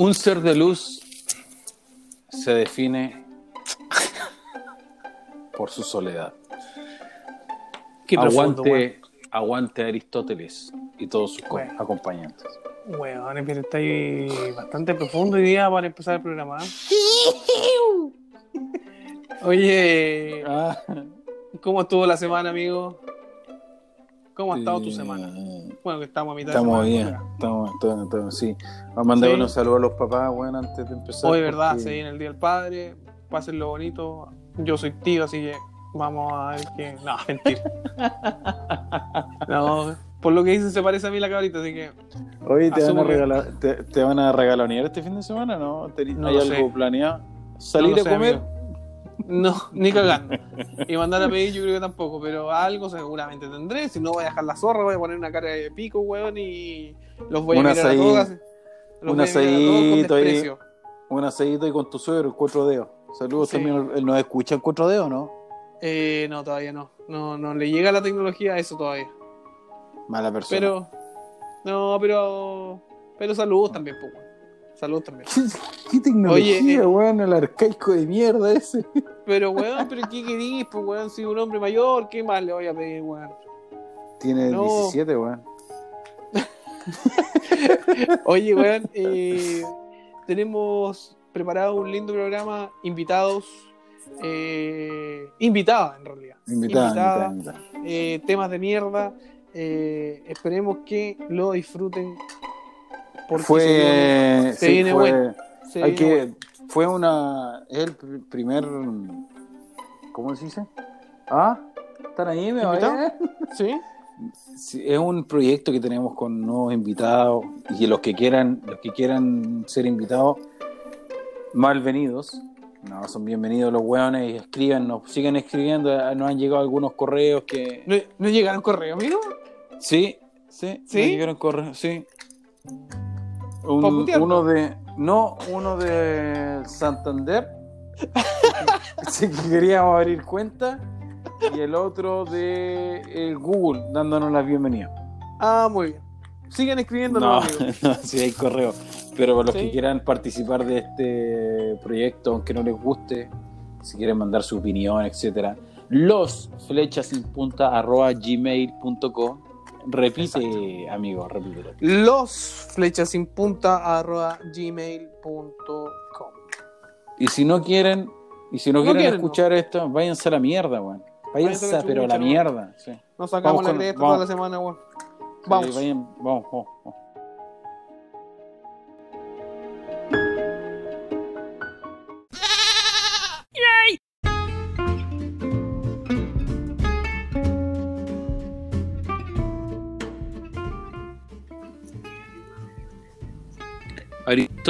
Un ser de luz se define por su soledad. Qué profundo, aguante, aguante Aristóteles y todos sus Bueno. acompañantes. Weón, pero está ahí bastante profundo hoy día para empezar el programa. ¿eh? Oye, Ah, ¿cómo estuvo la semana, amigo? ¿Cómo ha estado tu eh, semana? Bueno, que estamos a mitad Estamos de bien, semana. estamos, estamos, estamos- sí. Vamos a mandar Sí. unos saludos a los papás, bueno, antes de empezar. Hoy, ¿verdad? porque- Se viene el Día del Padre. Pásenlo bonito. Yo soy tío, así que vamos a ver que. No, mentira. No, por lo que dicen se parece a mí la cabrita, así que. Oye, ¿te van, a que- regalar, te, te van a regalonear este fin de semana? ¿No? ¿Te- No ¿Hay algo sé. planeado? ¿Salir no lo a sé, comer? amigo. No, ni cagando. Y mandar a pedir yo creo que tampoco, pero algo seguramente tendré. Si no voy a dejar la zorra, voy a poner una cara de pico, weón, y los voy a Un mirar a Los un voy a mirar a todos con asaíto ahí. desprecio. Un asadito y con tu suegro, cuatro dedos. Saludos Sí. también. ¿Él nos escucha en cuatro dedos, no? Eh, no, todavía no. no. No le llega la tecnología a eso todavía. Mala persona. Pero. No, pero. Pero salud también, pues, weón. Salud también. ¿Qué, qué tecnología, Oye, eh, weón? El arcaico de mierda ese. Pero, weón, pero ¿qué querís, pues, weón? Si un hombre mayor, ¿qué más le voy a pedir, weón? Tiene No. 17, weón. Oye, weón, eh, tenemos preparado un lindo programa, invitados, eh, invitada en realidad, Invitada, Invitada. invitada, invitada. eh, temas de mierda, eh, esperemos que lo disfruten. porque Fue. se viene, se sí, viene fue, bueno. se hay viene que, bueno. Fue una. Es el pr- primer. ¿Cómo se dice? ¿Ah? ¿Están ahí? ¿Me ¿Invitado? oyen? ¿Sí? Sí, es un proyecto que tenemos con nuevos invitados y los que quieran, los que quieran ser invitados, malvenidos. No, son bienvenidos los hueones y escríbanos, sigan escribiendo, eh, nos han llegado algunos correos que ¿No, no llegaron correo, amigo? sí, sí, ¿Sí? nos llegaron correos, sí. Uno de no, uno de Santander. sí que queríamos abrir cuenta y el otro de el Google dándonos la bienvenida. Ah, muy bien. Sigan escribiendo, No, amigos. no, sí hay correo. Pero para los Sí. que quieran participar de este proyecto, aunque no les guste, si quieren mandar su opinión, etcétera, los flechas sin punta arroba gmail.com. Repite, amigo, repítelo. Los flechas sin punta arroba gmail.com. Y si no quieren, y si no, No quieren, quieren, escuchar esto, váyanse a la mierda, weón. Váyanse, Váyanse pero a la ¿no? mierda. Sí. Nos sacamos Vamos la con- toda la semana, weón. Sí, Vamos. vayan- vamos, vamos, vamos.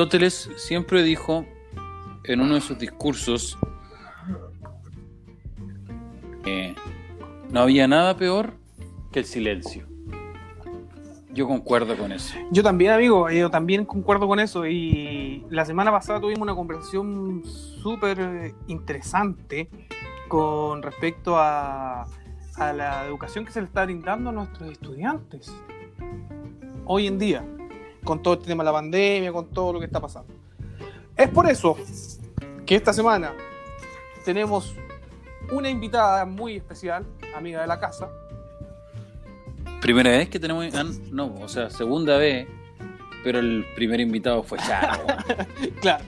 Aristóteles siempre dijo en uno de sus discursos que no había nada peor que el silencio. Yo concuerdo con eso. Yo también, amigo, yo también concuerdo con eso. Y la semana pasada tuvimos una conversación súper interesante con respecto a, a la educación que se le está brindando a nuestros estudiantes hoy en día, con todo este tema de la pandemia, con todo lo que está pasando. Es por eso que esta semana tenemos una invitada muy especial, amiga de la casa, Primera vez que tenemos. ah, no, o sea, segunda vez. Pero el primer invitado fue Charo. claro.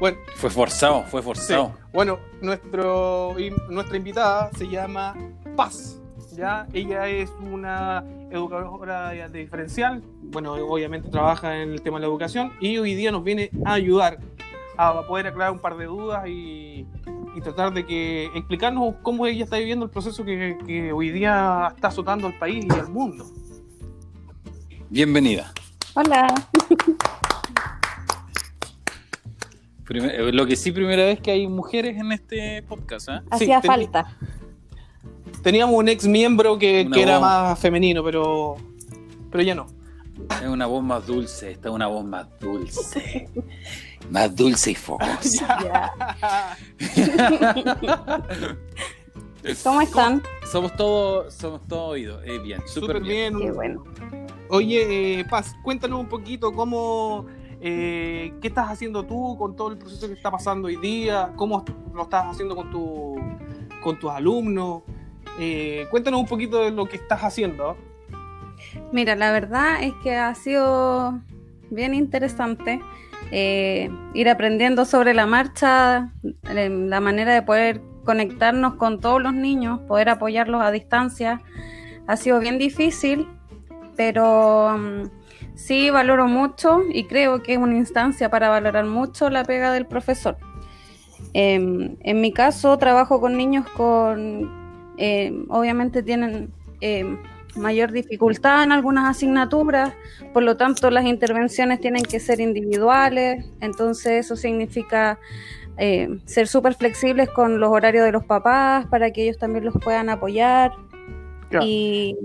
Bueno, fue forzado, fue Sí. forzado. Bueno, nuestro, nuestra invitada se llama Paz. ¿Ya? Ella es una educadora de diferencial. Bueno, obviamente trabaja en el tema de la educación y hoy día nos viene a ayudar a poder aclarar un par de dudas y, y tratar de que explicarnos cómo ella está viviendo el proceso que, que hoy día está azotando al país y al mundo. Bienvenida. Hola. Primer- eh, lo que sí, primera vez que hay mujeres en este podcast, ¿ah? Hacía falta. Teníamos un ex miembro que, que era más femenino, pero, pero ya no. Es una voz más dulce, esta es una voz más dulce. más dulce y fogosa. ¿Cómo están? somos todos, somos todos oídos. Eh, bien, súper Súper bien. bien. Qué bueno. Oye, eh, Paz, cuéntanos un poquito cómo Eh, ¿Qué estás haciendo tú con todo el proceso que está pasando hoy día? ¿Cómo lo estás haciendo con, tu, con tus alumnos? Eh, cuéntanos un poquito de lo que estás haciendo. Mira, la verdad es que ha sido bien interesante eh, ir aprendiendo sobre la marcha, la manera de poder conectarnos con todos los niños, poder apoyarlos a distancia. Ha sido bien difícil, pero mm, sí valoro mucho y creo que es una instancia para valorar mucho la pega del profesor. Em, en mi caso, trabajo con niños con, em, obviamente tienen em, mayor dificultad en algunas asignaturas, por lo tanto las intervenciones tienen que ser individuales, entonces eso significa eh, ser súper flexibles con los horarios de los papás para que ellos también los puedan apoyar y,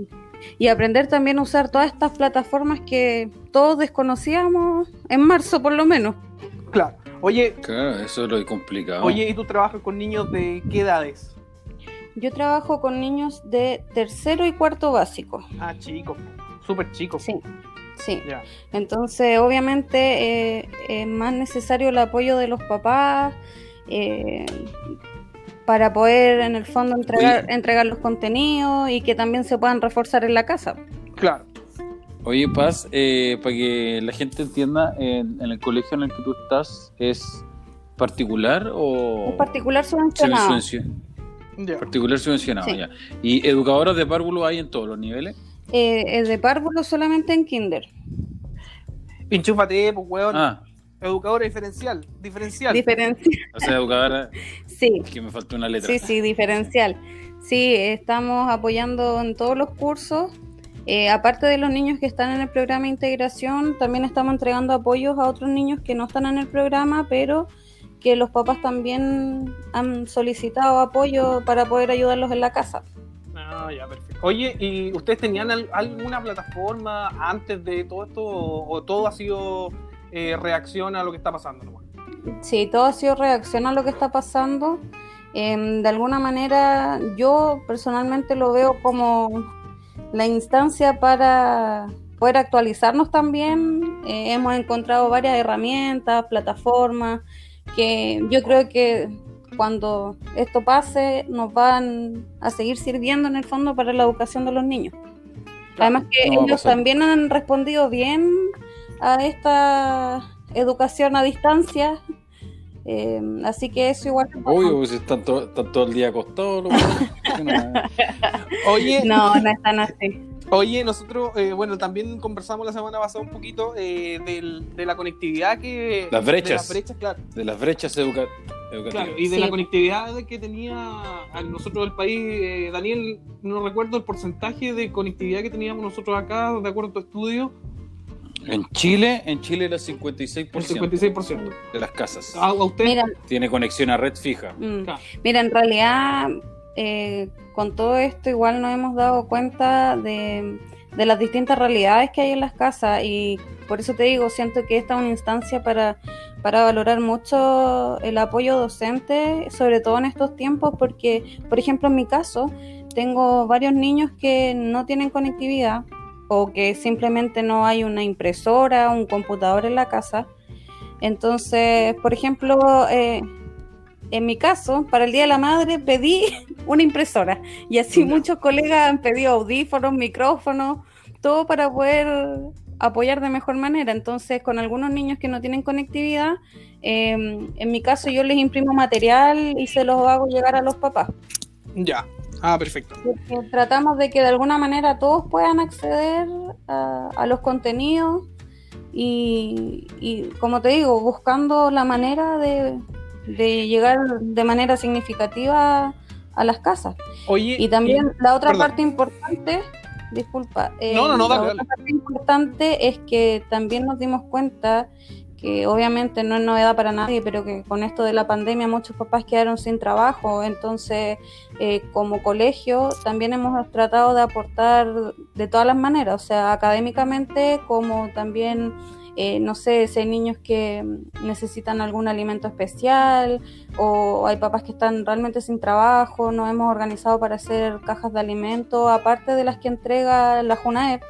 y, aprender también a usar todas estas plataformas que todos desconocíamos en marzo por lo menos. Claro, oye... Claro, eso es lo complicado. Oye, ¿y tú trabajas con niños de qué edades? Yo trabajo con niños de tercero y cuarto básico. Ah, chicos, súper chicos. Sí, sí. Entonces, obviamente, eh, es más necesario el apoyo de los papás eh, para poder, en el fondo, entregar, entregar los contenidos y que también se puedan reforzar en la casa. Claro. Oye, Paz, eh, para que la gente entienda, en, el colegio en el que tú estás, ¿es particular o...? Es particular subvencionado. Particular subvencionado, ya. ¿Y educadoras de párvulo hay en todos los niveles? Eh, el de párvulo solamente en kinder. Pinchúfate, pues, weón. Ah. Educadora diferencial. Diferencial. Diferencial. O sea, educadora. sí. Que me faltó una letra. Sí, sí, diferencial. Sí, estamos apoyando en todos los cursos. Eh, aparte de los niños que están en el programa de integración, también estamos entregando apoyos a otros niños que no están en el programa, pero que los papás también han solicitado apoyo para poder ayudarlos en la casa. Ah, ya, perfecto. Oye, ¿y ustedes tenían alguna plataforma antes de todo esto o, todo ha sido eh, reacción a lo que está pasando? Sí, todo ha sido reacción a lo que está pasando. Em, de alguna manera, yo personalmente lo veo como la instancia para poder actualizarnos también. Eh, hemos encontrado varias herramientas, plataformas que yo creo que cuando esto pase nos van a seguir sirviendo en el fondo para la educación de los niños. Además que ellos también han respondido bien a esta educación a distancia, eh, así que eso igual. Obvio, pues están, todo el día acostados. Oye, no, no están así. Oye, nosotros, eh, bueno, también conversamos la semana pasada un poquito eh, de la conectividad que... Las brechas. De las brechas, claro. De las brechas educativas. Claro, y de la conectividad que tenía nosotros del país. Eh, Daniel, no recuerdo el porcentaje de conectividad que teníamos nosotros acá, de acuerdo a tu estudio. En Chile, en Chile era 56%. El 56%. De las casas. ¿A, usted? Tiene conexión a red fija. Mm. Mira, en realidad eh, con todo esto igual nos hemos dado cuenta de, las distintas realidades que hay en las casas y por eso te digo, siento que esta es una instancia para, valorar mucho el apoyo docente, sobre todo en estos tiempos, porque, por ejemplo, en mi caso, tengo varios niños que no tienen conectividad o que simplemente no hay una impresora, un computador en la casa. Entonces, por ejemplo, eh, en mi caso, para el Día de la Madre pedí una impresora y así muchos colegas han pedido audífonos, micrófonos, todo para poder apoyar de mejor manera. Entonces, con algunos niños que no tienen conectividad, em, en mi caso yo les imprimo material y se los hago llegar a los papás. Ya, ah, perfecto. tratamos de que de alguna manera todos puedan acceder a, los contenidos y, y, como te digo, buscando la manera de, de llegar de manera significativa a las casas. Oye, y también la otra parte importante, disculpa, eh, no, no, no, la otra parte importante es que también nos dimos cuenta que obviamente no es novedad para nadie, pero que con esto de la pandemia muchos papás quedaron sin trabajo, entonces eh, como colegio también hemos tratado de aportar de todas las maneras, o sea, académicamente como también eh, no sé, si hay niños que necesitan algún alimento especial o hay papás que están realmente sin trabajo, nos hemos organizado para hacer cajas de alimento, aparte de las que entrega la JUNAEP.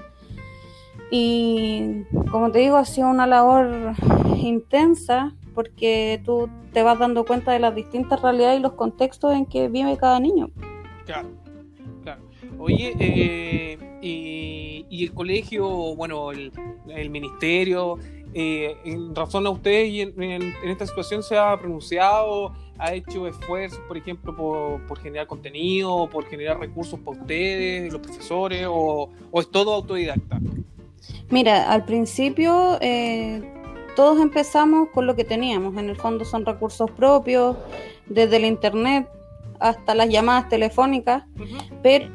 Y como te digo, ha sido una labor intensa porque tú te vas dando cuenta de las distintas realidades y los contextos en que vive cada niño. Claro. Oye, eh, y, el colegio, bueno, el, ministerio, eh, en razón a usted y en, esta situación se ha pronunciado, ha hecho esfuerzos, por ejemplo, por, generar contenido, por generar recursos para ustedes, los profesores, o, es todo autodidacta? Mira, al principio eh, todos empezamos con lo que teníamos. En el fondo son recursos propios, desde el internet hasta las llamadas telefónicas, pero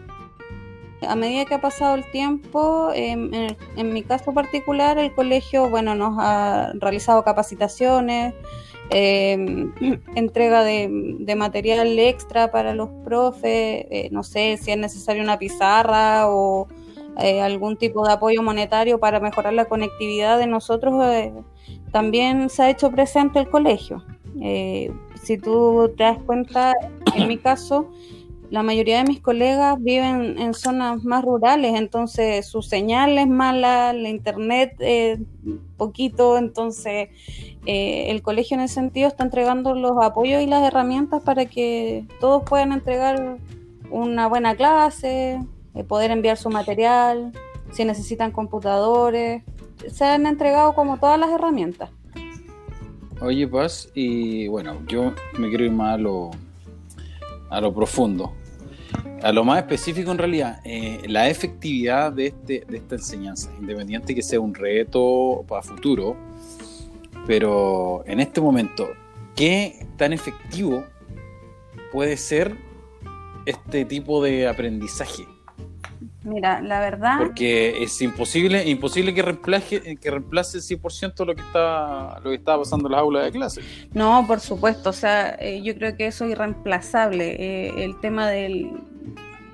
a medida que ha pasado el tiempo, em, en, mi caso particular, el colegio, bueno, nos ha realizado capacitaciones, em, entrega de, material extra para los profes, eh, no sé si es necesario una pizarra o eh, algún tipo de apoyo monetario para mejorar la conectividad de nosotros, eh, también se ha hecho presente el colegio. Si tú te das cuenta, en mi caso, la mayoría de mis colegas viven en zonas más rurales, entonces su señal es mala, la internet eh, poquito, entonces eh, el colegio en ese sentido está entregando los apoyos y las herramientas para que todos puedan entregar una buena clase, poder enviar su material, si necesitan computadores, se han entregado como todas las herramientas. Oye, Paz, y bueno, yo me quiero ir más a lo, a lo profundo, a lo más específico en realidad, eh, la efectividad de, este, de esta enseñanza, independiente que sea un reto para futuro, pero en este momento, ¿qué tan efectivo puede ser este tipo de aprendizaje? Mira, la verdad. Porque es imposible, imposible que reemplace, que reemplace el 100% lo que está, lo que está pasando en las aulas de clase. No, por supuesto. O sea, eh, yo creo que eso es irreemplazable. Eh, el tema del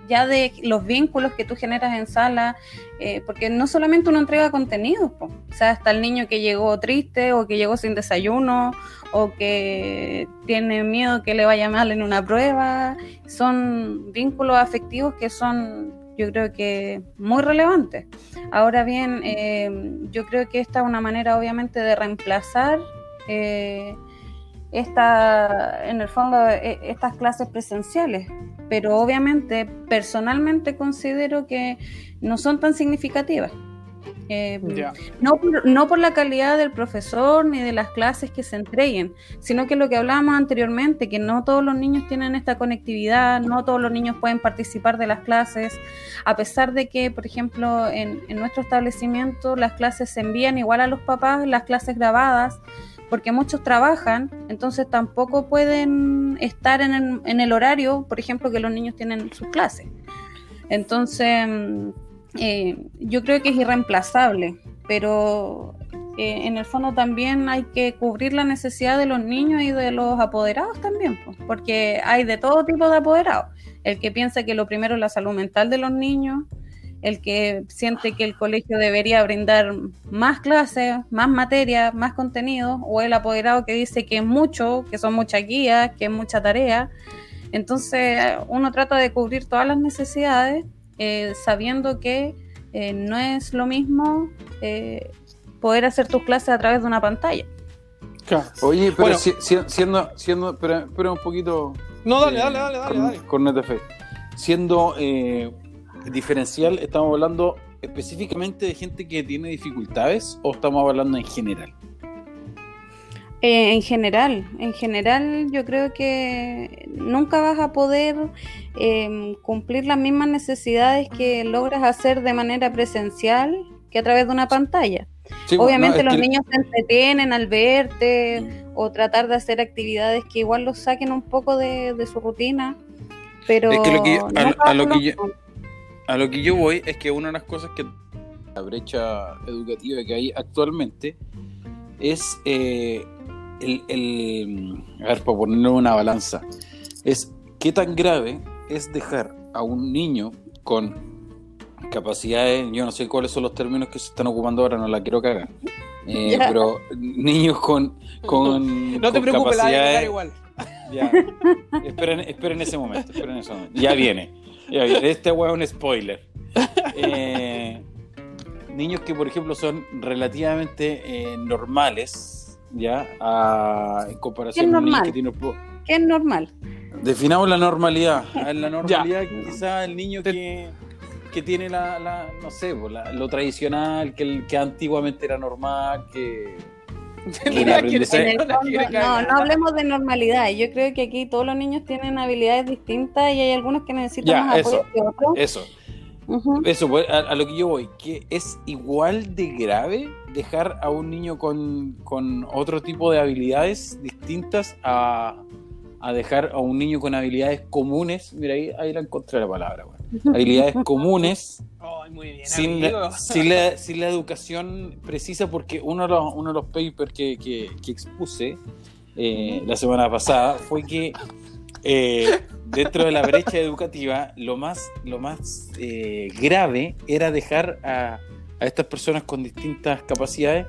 ya de los vínculos que tú generas en sala, eh, porque no solamente uno entrega contenidos, o sea, hasta el niño que llegó triste o que llegó sin desayuno o que tiene miedo que le vaya mal en una prueba, son vínculos afectivos que son yo creo que muy relevante. Ahora bien, eh, yo creo que esta es una manera obviamente de reemplazar eh, esta, en el fondo e, estas clases presenciales, pero obviamente personalmente considero que no son tan significativas. Eh, no, por, no por la calidad del profesor ni de las clases que se entreguen, sino que lo que hablábamos anteriormente, que no todos los niños tienen esta conectividad, no todos los niños pueden participar de las clases, a pesar de que, por ejemplo, en, nuestro establecimiento las clases se envían igual a los papás, las clases grabadas, porque muchos trabajan, entonces tampoco pueden estar en el, en el horario, por ejemplo, que los niños tienen sus clases. Entonces eh, yo creo que es irreemplazable, pero eh, en el fondo también hay que cubrir la necesidad de los niños y de los apoderados también, porque hay de todo tipo de apoderados. El que piensa que lo primero es la salud mental de los niños, el que siente que el colegio debería brindar más clases, más materia, más contenido, o el apoderado que dice que es mucho, que son muchas guías, que es mucha tarea. Entonces uno trata de cubrir todas las necesidades eh, sabiendo que eh, no es lo mismo eh, poder hacer tus clases a través de una pantalla. Oye, pero siendo, siendo, pero, un poquito. No, dale, dale, dale, dale. dale. Con NTF. Siendo diferencial, ¿estamos hablando específicamente de gente que tiene dificultades o estamos hablando en general? Eh, en general, en general yo creo que nunca vas a poder em, cumplir las mismas necesidades que logras hacer de manera presencial que a través de una pantalla. Obviamente los niños se entretienen al verte mm. o tratar de hacer actividades que igual los saquen un poco de, su rutina, pero a, lo que yo, a, lo que yo, voy es que una de las cosas que la brecha educativa que hay actualmente es eh, el, a ver, para ponerlo en una balanza, es qué tan grave es dejar a un niño con capacidades, yo no sé cuáles son los términos que se están ocupando ahora, no la quiero cagar, eh, pero niños con, con no te preocupes, la igual. Ya, esperen, esperen ese momento, esperen ese momento. Ya viene, ya viene. Este huevo es un spoiler. Eh, niños que, por ejemplo, son relativamente eh, normales, ¿ya? A, en comparación ¿Qué es con niños normal? que tienen... ¿Qué es normal? Definamos la normalidad. En la normalidad, quizás el niño que, que tiene la, la- no sé, la- lo tradicional, que, el- que antiguamente era normal, que... Mira, fondo, no, no hablemos de normalidad. Yo creo que aquí todos los niños tienen habilidades distintas y hay algunos que necesitan Ya, más eso. apoyo que otros. Eso. Eso, pues, a, a lo que yo voy, que es igual de grave dejar a un niño con, con otro tipo de habilidades distintas a, a dejar a un niño con habilidades comunes. Mira, ahí, ahí la encontré la palabra. Habilidades comunes Ay, muy bien, sin la, sin, la, sin la educación precisa, porque uno de los, uno de los papers que, que- que expuse eh, la semana pasada fue que eh, dentro de la brecha educativa lo más, lo más eh, grave era dejar a, a estas personas con distintas capacidades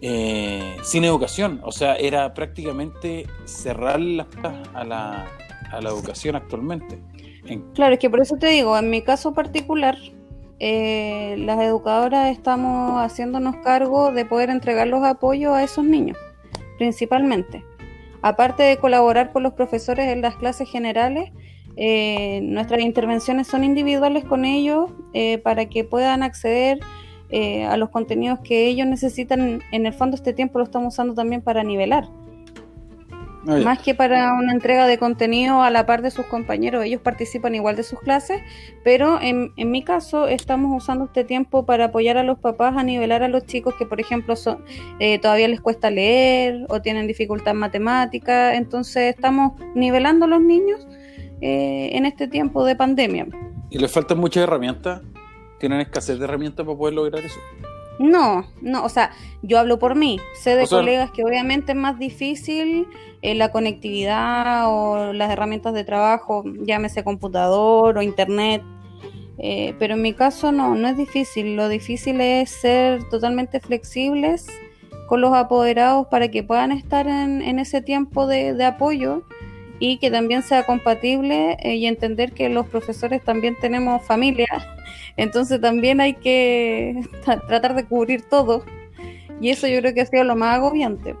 eh, sin educación. O sea, era prácticamente cerrar las puertas a la, a la educación actualmente. En- Claro, es que por eso te digo, en mi caso particular, eh, las educadoras estamos haciéndonos cargo de poder entregar los apoyos a esos niños, principalmente. Aparte de colaborar con los profesores en las clases generales, eh, nuestras intervenciones son individuales con ellos eh, para que puedan acceder eh, a los contenidos que ellos necesitan. En el fondo este tiempo lo estamos usando también para nivelar. Ah. Más que para una entrega de contenido a la par de sus compañeros, ellos participan igual de sus clases, pero en, en mi caso estamos usando este tiempo para apoyar a los papás a nivelar a los chicos que, por ejemplo, son, eh, todavía les cuesta leer o tienen dificultad en matemática, entonces estamos nivelando a los niños eh, en este tiempo de pandemia. ¿Y les faltan muchas herramientas? ¿Tienen escasez de herramientas para poder lograr eso? No, no, o sea, yo hablo por mí. Sé de O sea- colegas que obviamente es más difícil eh, la conectividad o las herramientas de trabajo, llámese computador o internet, eh, pero en mi caso no, no es difícil. Lo difícil es ser totalmente flexibles con los apoderados para que puedan estar en, en ese tiempo de, de apoyo y que también sea compatible eh, y entender que los profesores también tenemos familia entonces también hay que tra- tratar de cubrir todo. Y eso yo creo que ha sido lo más agobiante.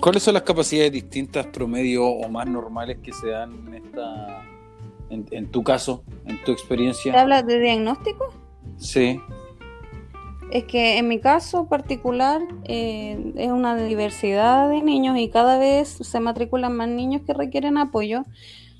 ¿Cuáles son las capacidades distintas, promedio o más normales que se dan en esta, en, en tu caso, en tu ¿Te experiencia? hablas de diagnóstico? Sí. Es que en mi caso particular eh, es una diversidad de niños y cada vez se matriculan más niños que requieren apoyo.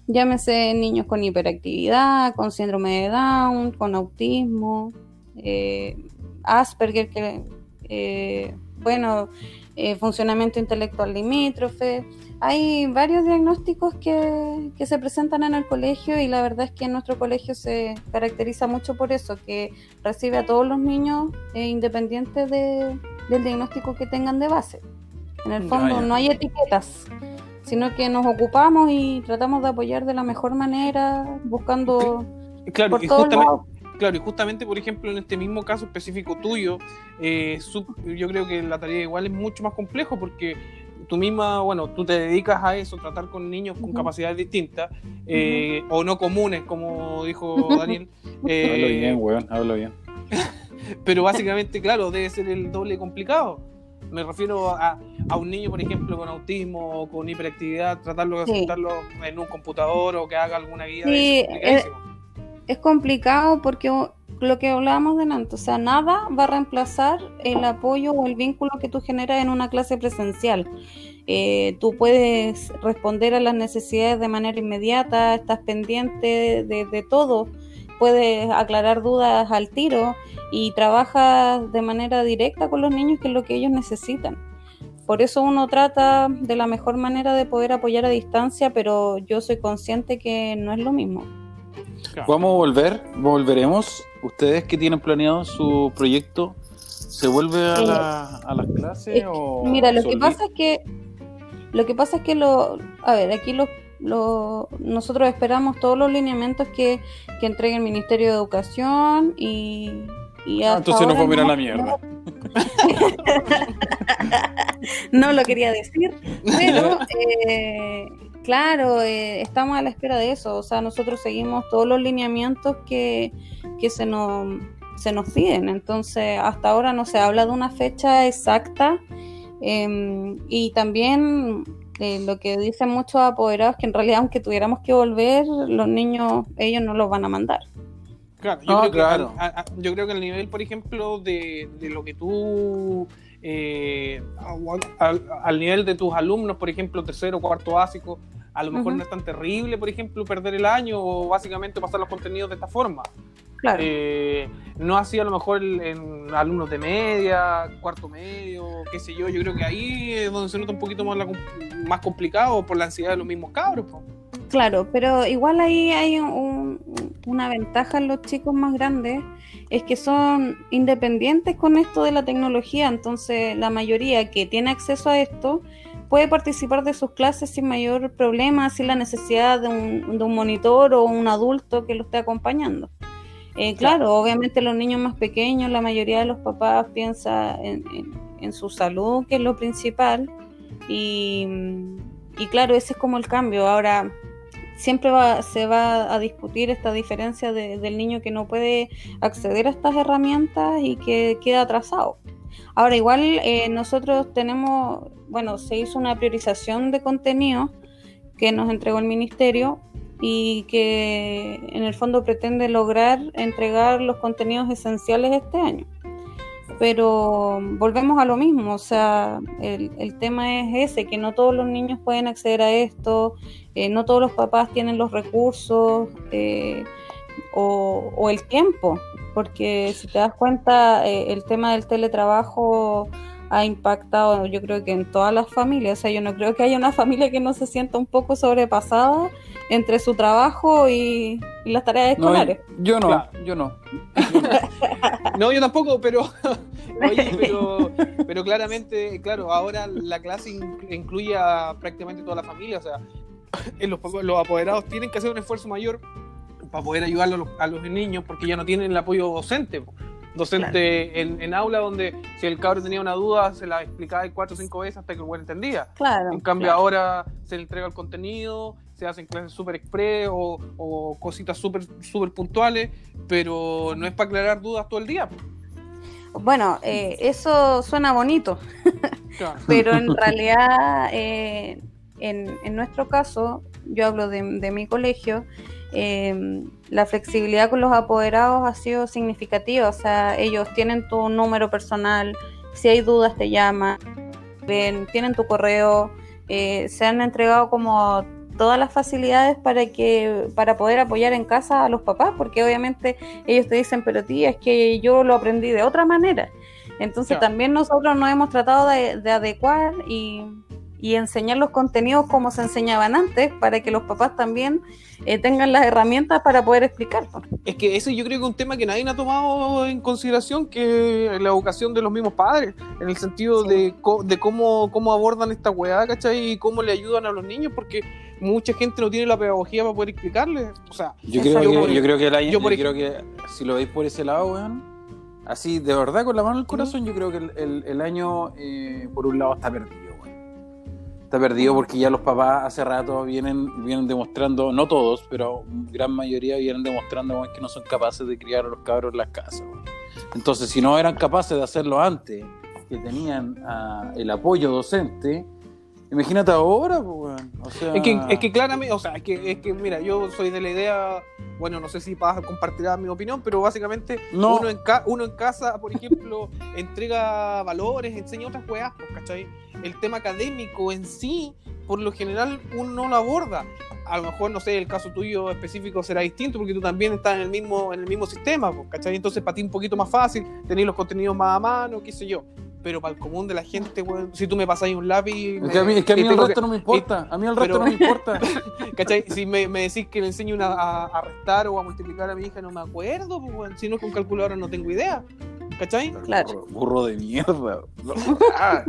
Llámese niños con hiperactividad, con síndrome de Down, con autismo, eh, Asperger, que, eh, bueno, eh, funcionamiento intelectual limítrofe. Hay varios diagnósticos que, que se presentan en el colegio y la verdad es que nuestro colegio se caracteriza mucho por eso, que recibe a todos los niños eh, independientes de- del diagnóstico que tengan de base. En el fondo no hay etiquetas, sino que nos ocupamos y tratamos de apoyar de la mejor manera, buscando Claro, por y todos justamente, lados. claro, y justamente, por ejemplo, en este mismo caso específico tuyo, eh, yo creo que la tarea igual es mucho más complejo porque tú misma, bueno, tú te dedicas a eso, tratar con niños con capacidades distintas eh, o no comunes, como dijo Daniel. eh, Hablo bien, weón, hablo bien. pero básicamente, claro, debe ser el doble complicado. Me refiero a, a un niño, por ejemplo, con autismo o con hiperactividad, tratarlo de Sí. en un computador o que haga alguna guía. Sí, ser complicadísimo. Es complicado porque lo que hablábamos delante, o sea, nada va a reemplazar el apoyo o el vínculo que tú generas en una clase presencial. Eh, tú puedes responder a las necesidades de manera inmediata, estás pendiente de, de todo, puedes aclarar dudas al tiro y trabajas de manera directa con los niños, que es lo que ellos necesitan. Por eso uno trata de la mejor manera de poder apoyar a distancia, pero yo soy consciente que no es lo mismo. Vamos a volver, volveremos. Ustedes que tienen planeado su proyecto, ¿se vuelve a, la- a las clases o Mira, lo que pasa es que lo que pasa es que lo, a ver, aquí lo, lo- nosotros esperamos todos los lineamientos que, que entregue el Ministerio de Educación y, y Ah, entonces nos vamos a ir a no- la mierda. No lo quería decir, pero eh, claro, eh, estamos a la espera de eso. O sea, nosotros seguimos todos los lineamientos que, que se nos se nos piden. Entonces, hasta ahora no se habla de una fecha exacta. Em, y también eh, lo que dicen muchos apoderados que en realidad aunque tuviéramos que volver, los niños, ellos no los van a mandar. Claro, yo, creo, claro. Que al, yo creo que el nivel, por ejemplo, de, lo que tú, eh, al, nivel de tus alumnos, por ejemplo, tercero, cuarto básico, a lo mejor no es tan terrible, por ejemplo, perder el año o básicamente pasar los contenidos de esta forma. Claro. Eh, no así a lo mejor en alumnos de media, cuarto medio, qué sé yo. Yo creo que ahí es donde se nota un poquito más, más complicado por la ansiedad de los mismos cabros. Claro, pero igual ahí hay una ventaja en los chicos más grandes, es que son independientes con esto de la tecnología, entonces la mayoría que tiene acceso a esto puede participar de sus clases sin mayor problema, sin la necesidad de un, de un monitor o un adulto que lo esté acompañando. Eh, claro, obviamente los niños más pequeños, la mayoría de los papás piensa en, su salud, que es lo principal, y, claro, ese es como el cambio. Ahora, siempre se va a discutir esta diferencia del niño que no puede acceder a estas herramientas y que queda atrasado. Ahora, igual eh, nosotros tenemos, bueno, se hizo una priorización de contenido que nos entregó el ministerio y que en el fondo pretende lograr entregar los contenidos esenciales este año. Pero volvemos a lo mismo, o sea, el, tema es ese, que no todos los niños pueden acceder a esto, eh, no todos los papás tienen los recursos eh, o, o, el tiempo porque si te das cuenta, eh, el tema del teletrabajo ha impactado yo creo que en todas las familias, o sea, yo no creo que haya una familia que no se sienta un poco sobrepasada entre su trabajo y, las tareas escolares. yo no, yo no. no, yo tampoco, pero, pero, claramente, claro, ahora la clase incluye a prácticamente toda la familia, o sea, en los, los apoderados tienen que hacer un esfuerzo mayor para poder ayudar a los, niños porque ya no tienen el apoyo docente. Docente en, aula donde si el cabro tenía una duda se la explicaba cuatro o cinco veces hasta que el güey entendía. Claro, en cambio ahora se le entrega el contenido, se hacen clases súper express o, cositas súper super puntuales, pero no es para aclarar dudas todo el día. Bueno, eh, eso suena bonito, pero en realidad, eh, en, nuestro caso, yo hablo de, de mi colegio, eh, la flexibilidad con los apoderados ha sido significativa, o sea, ellos tienen tu número personal, si hay dudas te llaman, ven, tienen tu correo, eh, se han entregado como todas las facilidades para que para poder apoyar en casa a los papás, porque obviamente ellos te dicen, pero tía, es que yo lo aprendí de otra manera. Entonces también nosotros nos hemos tratado de adecuar y y enseñar los contenidos como se enseñaban antes para que los papás también eh, tengan las herramientas para poder explicar. Es que ese yo creo que es un tema que nadie ha tomado en consideración, que la educación de los mismos padres, en el sentido de, de cómo, cómo abordan esta weá, ¿cachai? Y cómo le ayudan a los niños, porque mucha gente no tiene la pedagogía para poder explicarles. O sea, yo creo, que, yo creo que el año, yo, creo que si lo veis por ese lado, weón, así de verdad con la mano en el corazón, yo creo que el, el, año eh, por un lado está perdido está perdido porque ya los papás hace rato vienen, vienen demostrando, no todos, pero gran mayoría vienen demostrando que no son capaces de criar a los cabros en las casas. Entonces, si no eran capaces de hacerlo antes, que tenían ah, el apoyo docente, imagínate ahora, pues, o sea... es, que, es que claramente, o sea, es que, es que mira, yo soy de la idea, bueno, no sé si vas a compartir mi opinión, pero básicamente uno, en uno en casa, por ejemplo, entrega valores, enseña otras weas, pues, ¿cachai? el tema académico en sí, por lo general uno no lo aborda. A lo mejor, no sé, el caso tuyo específico será distinto porque tú también estás en el mismo, en el mismo sistema, ¿cachai? Entonces para ti un poquito más fácil, tener los contenidos más a mano, qué sé yo. Pero para el común de la gente, si tú me pasas ahí un lápiz... Es que a mí, el resto no me importa, a mí el resto no me importa. ¿Cachai? Si me, decís que le enseño una, a, restar o a multiplicar a mi hija, no me acuerdo, pues, si no con calculadora no tengo idea. ¿Cachai? Claro. Burro de mierda.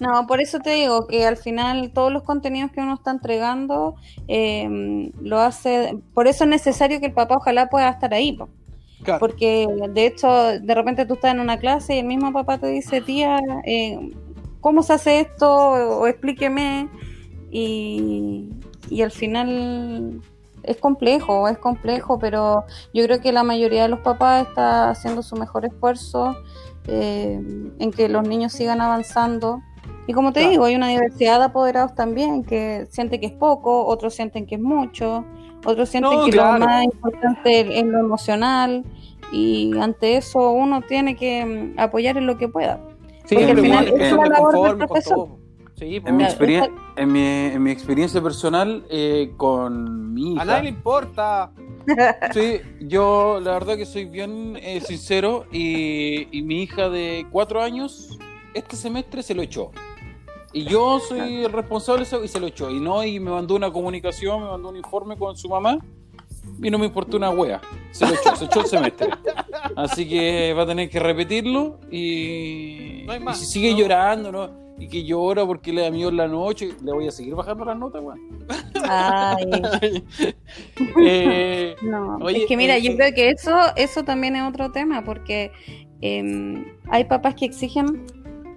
No, por eso te digo que al final todos los contenidos que uno está entregando em, lo hace. Por eso es necesario que el papá ojalá pueda estar ahí. Porque de hecho, de repente tú estás en una clase y el mismo papá te dice, tía, eh, ¿cómo se hace esto? O, explíqueme. Y, y al final es complejo, es complejo, pero yo creo que la mayoría de los papás está haciendo su mejor esfuerzo eh, en que los niños sigan avanzando. Y como te digo, hay una diversidad de apoderados también que sienten que es poco, otros sienten que es mucho, otros sienten que lo más importante es lo emocional y ante eso uno tiene que mm, apoyar en lo que pueda. Porque al final es la labor del profesor. en, mi en, mi, en, mi experiencia personal eh, con mi hija. A nadie le importa. Sí, yo la verdad que soy bien eh, sincero y, y, mi hija de cuatro años este semestre se lo echó. Y yo soy el responsable y se lo echó. Y no, y me mandó una comunicación, me mandó un informe con su mamá y no me importó una wea. Se lo echó, se echó el semestre. Así que va a tener que repetirlo y, y si sigue llorando, ¿no? Y que llora porque le da miedo en la noche, le voy a seguir bajando las notas, weón. Ay. eh, no, es que mira, yo eh, creo que eso, eso también es otro tema, porque eh, hay papás que exigen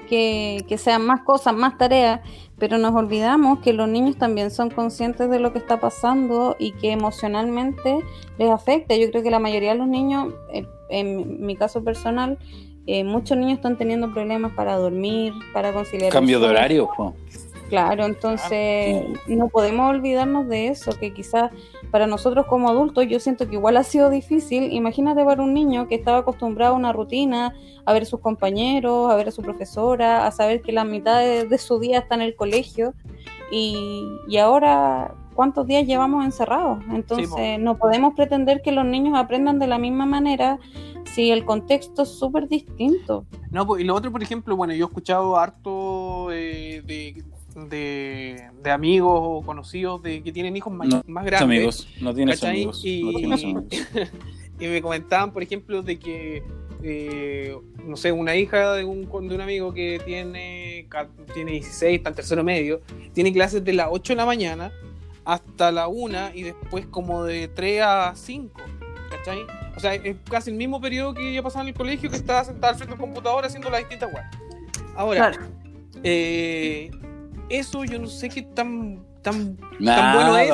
que, que, sean más cosas, más tareas, pero nos olvidamos que los niños también son conscientes de lo que está pasando y que emocionalmente les afecta. Yo creo que la mayoría de los niños, en mi caso personal, eh, muchos niños están teniendo problemas para dormir, para conciliar. Cambio de horario, Claro, entonces no podemos olvidarnos de eso, que quizás para nosotros como adultos yo siento que igual ha sido difícil. Imagínate ver un niño que estaba acostumbrado a una rutina, a ver a sus compañeros, a ver a su profesora, a saber que la mitad de, su día está en el y, y ahora cuántos días llevamos encerrados. Entonces no podemos pretender que los niños aprendan de la misma manera si el contexto es súper distinto. No, pues, y lo otro, por ejemplo, bueno, yo he escuchado harto eh, de, de, amigos o conocidos de que tienen hijos más, más grandes. amigos, no tienes amigos. Y, y me comentaban, por ejemplo, de que, eh, no sé, una hija de un, de un amigo que tiene, tiene 16, está en tercero medio, tiene clases de las 8 de la mañana hasta la 1 y después como de 3 a 5, ¿cachai? O sea, es casi el mismo periodo que ella pasaba en el colegio que estaba sentada al frente del computador haciendo las distintas web. Ahora, eh, eso yo no sé qué tan tan, bueno es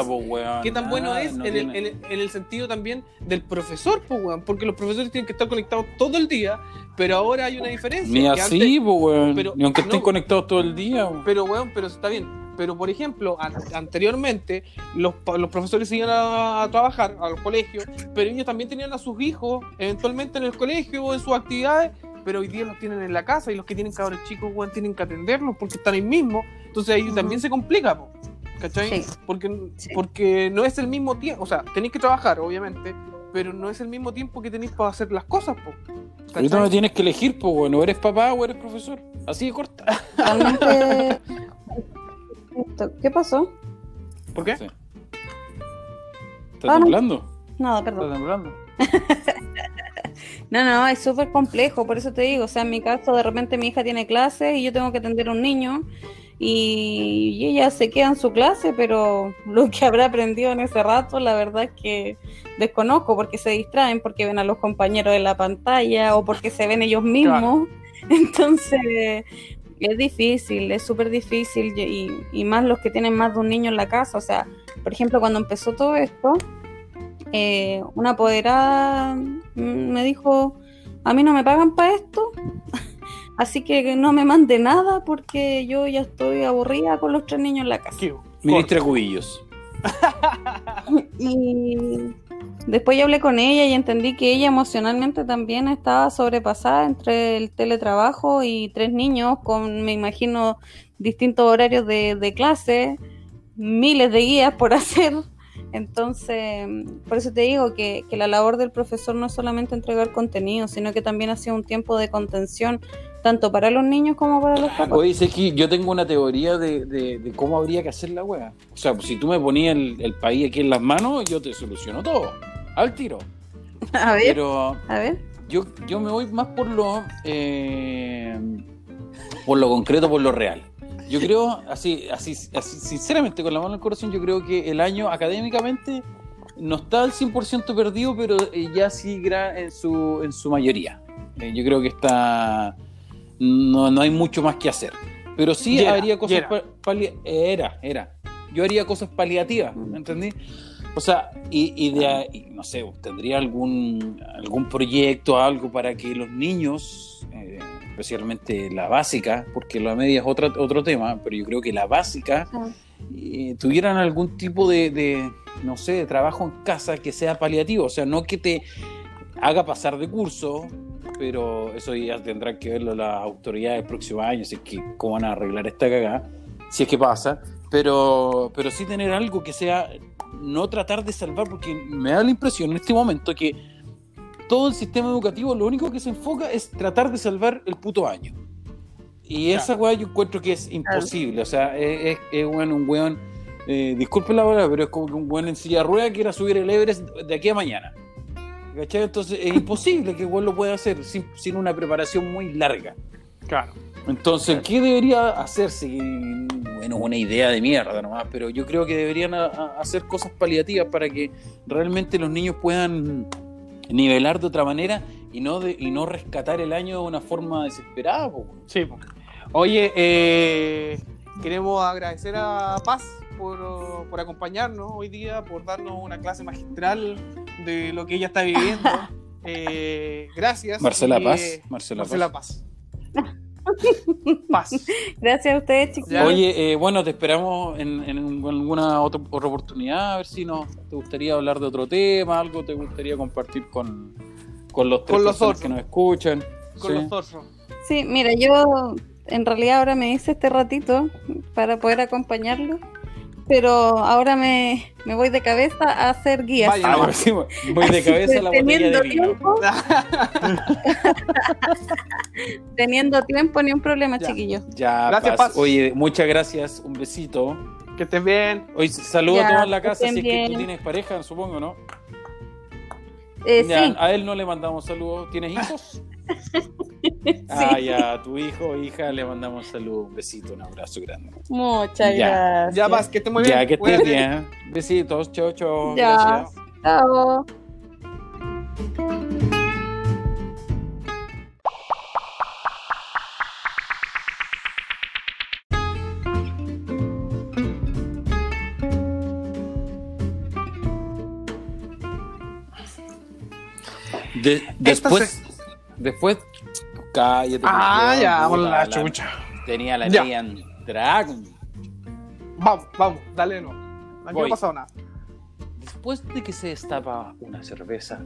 qué tan bueno es en, el, en, el, sentido también del profesor pues, weón, porque los profesores tienen que estar conectados todo el día pero ahora hay una diferencia ni así weón. ni aunque estén conectados todo el día pero weón pero está bien pero por ejemplo anteriormente los, los profesores iban a, trabajar al colegio pero ellos también tenían a sus hijos eventualmente en el colegio o en sus actividades pero hoy día los tienen en la casa y los que tienen cabros chicos, weón, tienen que atenderlos porque están ahí mismo. Entonces ahí también se complica, po, ¿cachai? Porque, porque no es el mismo tiempo, o sea, tenéis que trabajar, obviamente, pero no es el mismo tiempo que tenéis para hacer las cosas, po. Ahorita no tienes que elegir, pues bueno, eres papá o eres profesor. Así de corta. ¿Qué pasó? ¿Por qué? ¿Estás ah, temblando? No, perdón. ¿Estás temblando? No, no, es súper complejo, por eso te digo, o sea, en mi caso de repente mi hija tiene clase y yo tengo que atender a un niño y, ella se queda en su clase, pero lo que habrá aprendido en ese rato, la verdad es que desconozco porque se distraen, porque ven a los compañeros en la pantalla o porque se ven ellos mismos. Entonces, es difícil, es súper difícil y, y más los que tienen más de un niño en la casa, o sea, por ejemplo, cuando empezó todo esto, eh, una apoderada me dijo, a mí no me pagan para esto, así que no me mande nada porque yo ya estoy aburrida con los tres niños en la casa. Ministra Cubillos. y después yo hablé con ella y entendí que ella emocionalmente también estaba sobrepasada entre el teletrabajo y tres niños con, me imagino, distintos horarios de, de clase, miles de guías por hacer. Entonces, por eso te digo que, la labor del profesor no es solamente entregar contenido, sino que también ha sido un tiempo de contención, tanto para los niños como para los papás. Oye, que yo tengo una teoría de, cómo habría que hacer la wea. O sea, si tú me ponías el, país aquí en las manos, yo te soluciono todo, al tiro. A ver, Pero a ver. Yo, yo me voy más por lo, eh, por lo concreto, por lo real. Yo creo, así, así, así, sinceramente, con la mano en el corazón, yo creo que el año académicamente no está al 100% perdido, pero eh, ya sí en su, en su mayoría. Eh, yo creo que está. No, no hay mucho más que hacer. Pero sí haría cosas. Era, era. Yo haría cosas paliativas, ¿me entendí? O sea, y, y de ahí, y no sé, ¿tendría algún, algún proyecto, algo para que los niños, eh, especialmente la básica, porque la media es otra, otro tema, pero yo creo que la básica, Ah. eh, tuvieran algún tipo de, de, no sé, de trabajo en casa que sea paliativo, o sea, no que te haga pasar de curso, pero eso ya tendrán que verlo las autoridades el próximo año, si es que cómo van a arreglar esta cagada, si es que pasa, pero, pero sí tener algo que sea, no tratar de salvar, porque me da la impresión en este momento que todo el sistema educativo lo único que se enfoca es tratar de salvar el puto año. Y esa weá yo encuentro que es imposible, o sea, es, es, es, bueno, un weón, eh, disculpen la palabra, pero es como que un weón en silla rueda que quiera subir el Everest de aquí a mañana. ¿Cachai? Entonces es imposible que weón lo pueda hacer sin, sin una preparación muy larga. Claro. Entonces, ¿qué debería hacerse? Bueno, una idea de mierda nomás, pero yo creo que deberían a- a- hacer cosas paliativas para que realmente los niños puedan nivelar de otra manera y no, de, y no rescatar el año de una forma desesperada. po. Sí, po. Oye, eh, queremos agradecer a Paz por, por acompañarnos hoy día, por darnos una clase magistral de lo que ella está viviendo. Eh, gracias. Marcela Y, Paz. eh, Marcela, Marcela Paz. Paz. Paz. Gracias a ustedes, chicos. Oye, eh, bueno, te esperamos en, en alguna otra, otra oportunidad, a ver si no te gustaría hablar de otro tema, algo te gustaría compartir con, con los tres Con los que nos escuchan. Con Sí. los zorros. Sí, mira, yo en realidad ahora me hice este ratito para poder acompañarlo, pero ahora me, me voy de cabeza a hacer guías. Vaya, Ah, no. pero sí, voy de cabeza a la botella teniendo vino. tiempo, teniendo tiempo, ni un problema, Ya. chiquillos. Ya, Gracias, Paz. Paz. Oye, muchas gracias, un besito. que estés bien. Hoy saludo Ya, a todos en la casa, si es que tú tienes pareja, supongo, ¿no? Eh, Ya, sí, A él no le mandamos saludos. ¿Tienes hijos? Ah, ya, a tu hijo o hija le mandamos saludos, un besito, un abrazo grande. muchas Ya. gracias. Ya, Paz, que estés muy bien. Ya, que estés bien. Besitos, chao, chao. Ya. Gracias. Chao. De- después, después, cállate. Ah, ya, puta, la chucha. Tenía la Ya. Neon Dragon. Vamos, vamos, dale no. Aquí no ha pasado nada. Después de que se destapa una cerveza,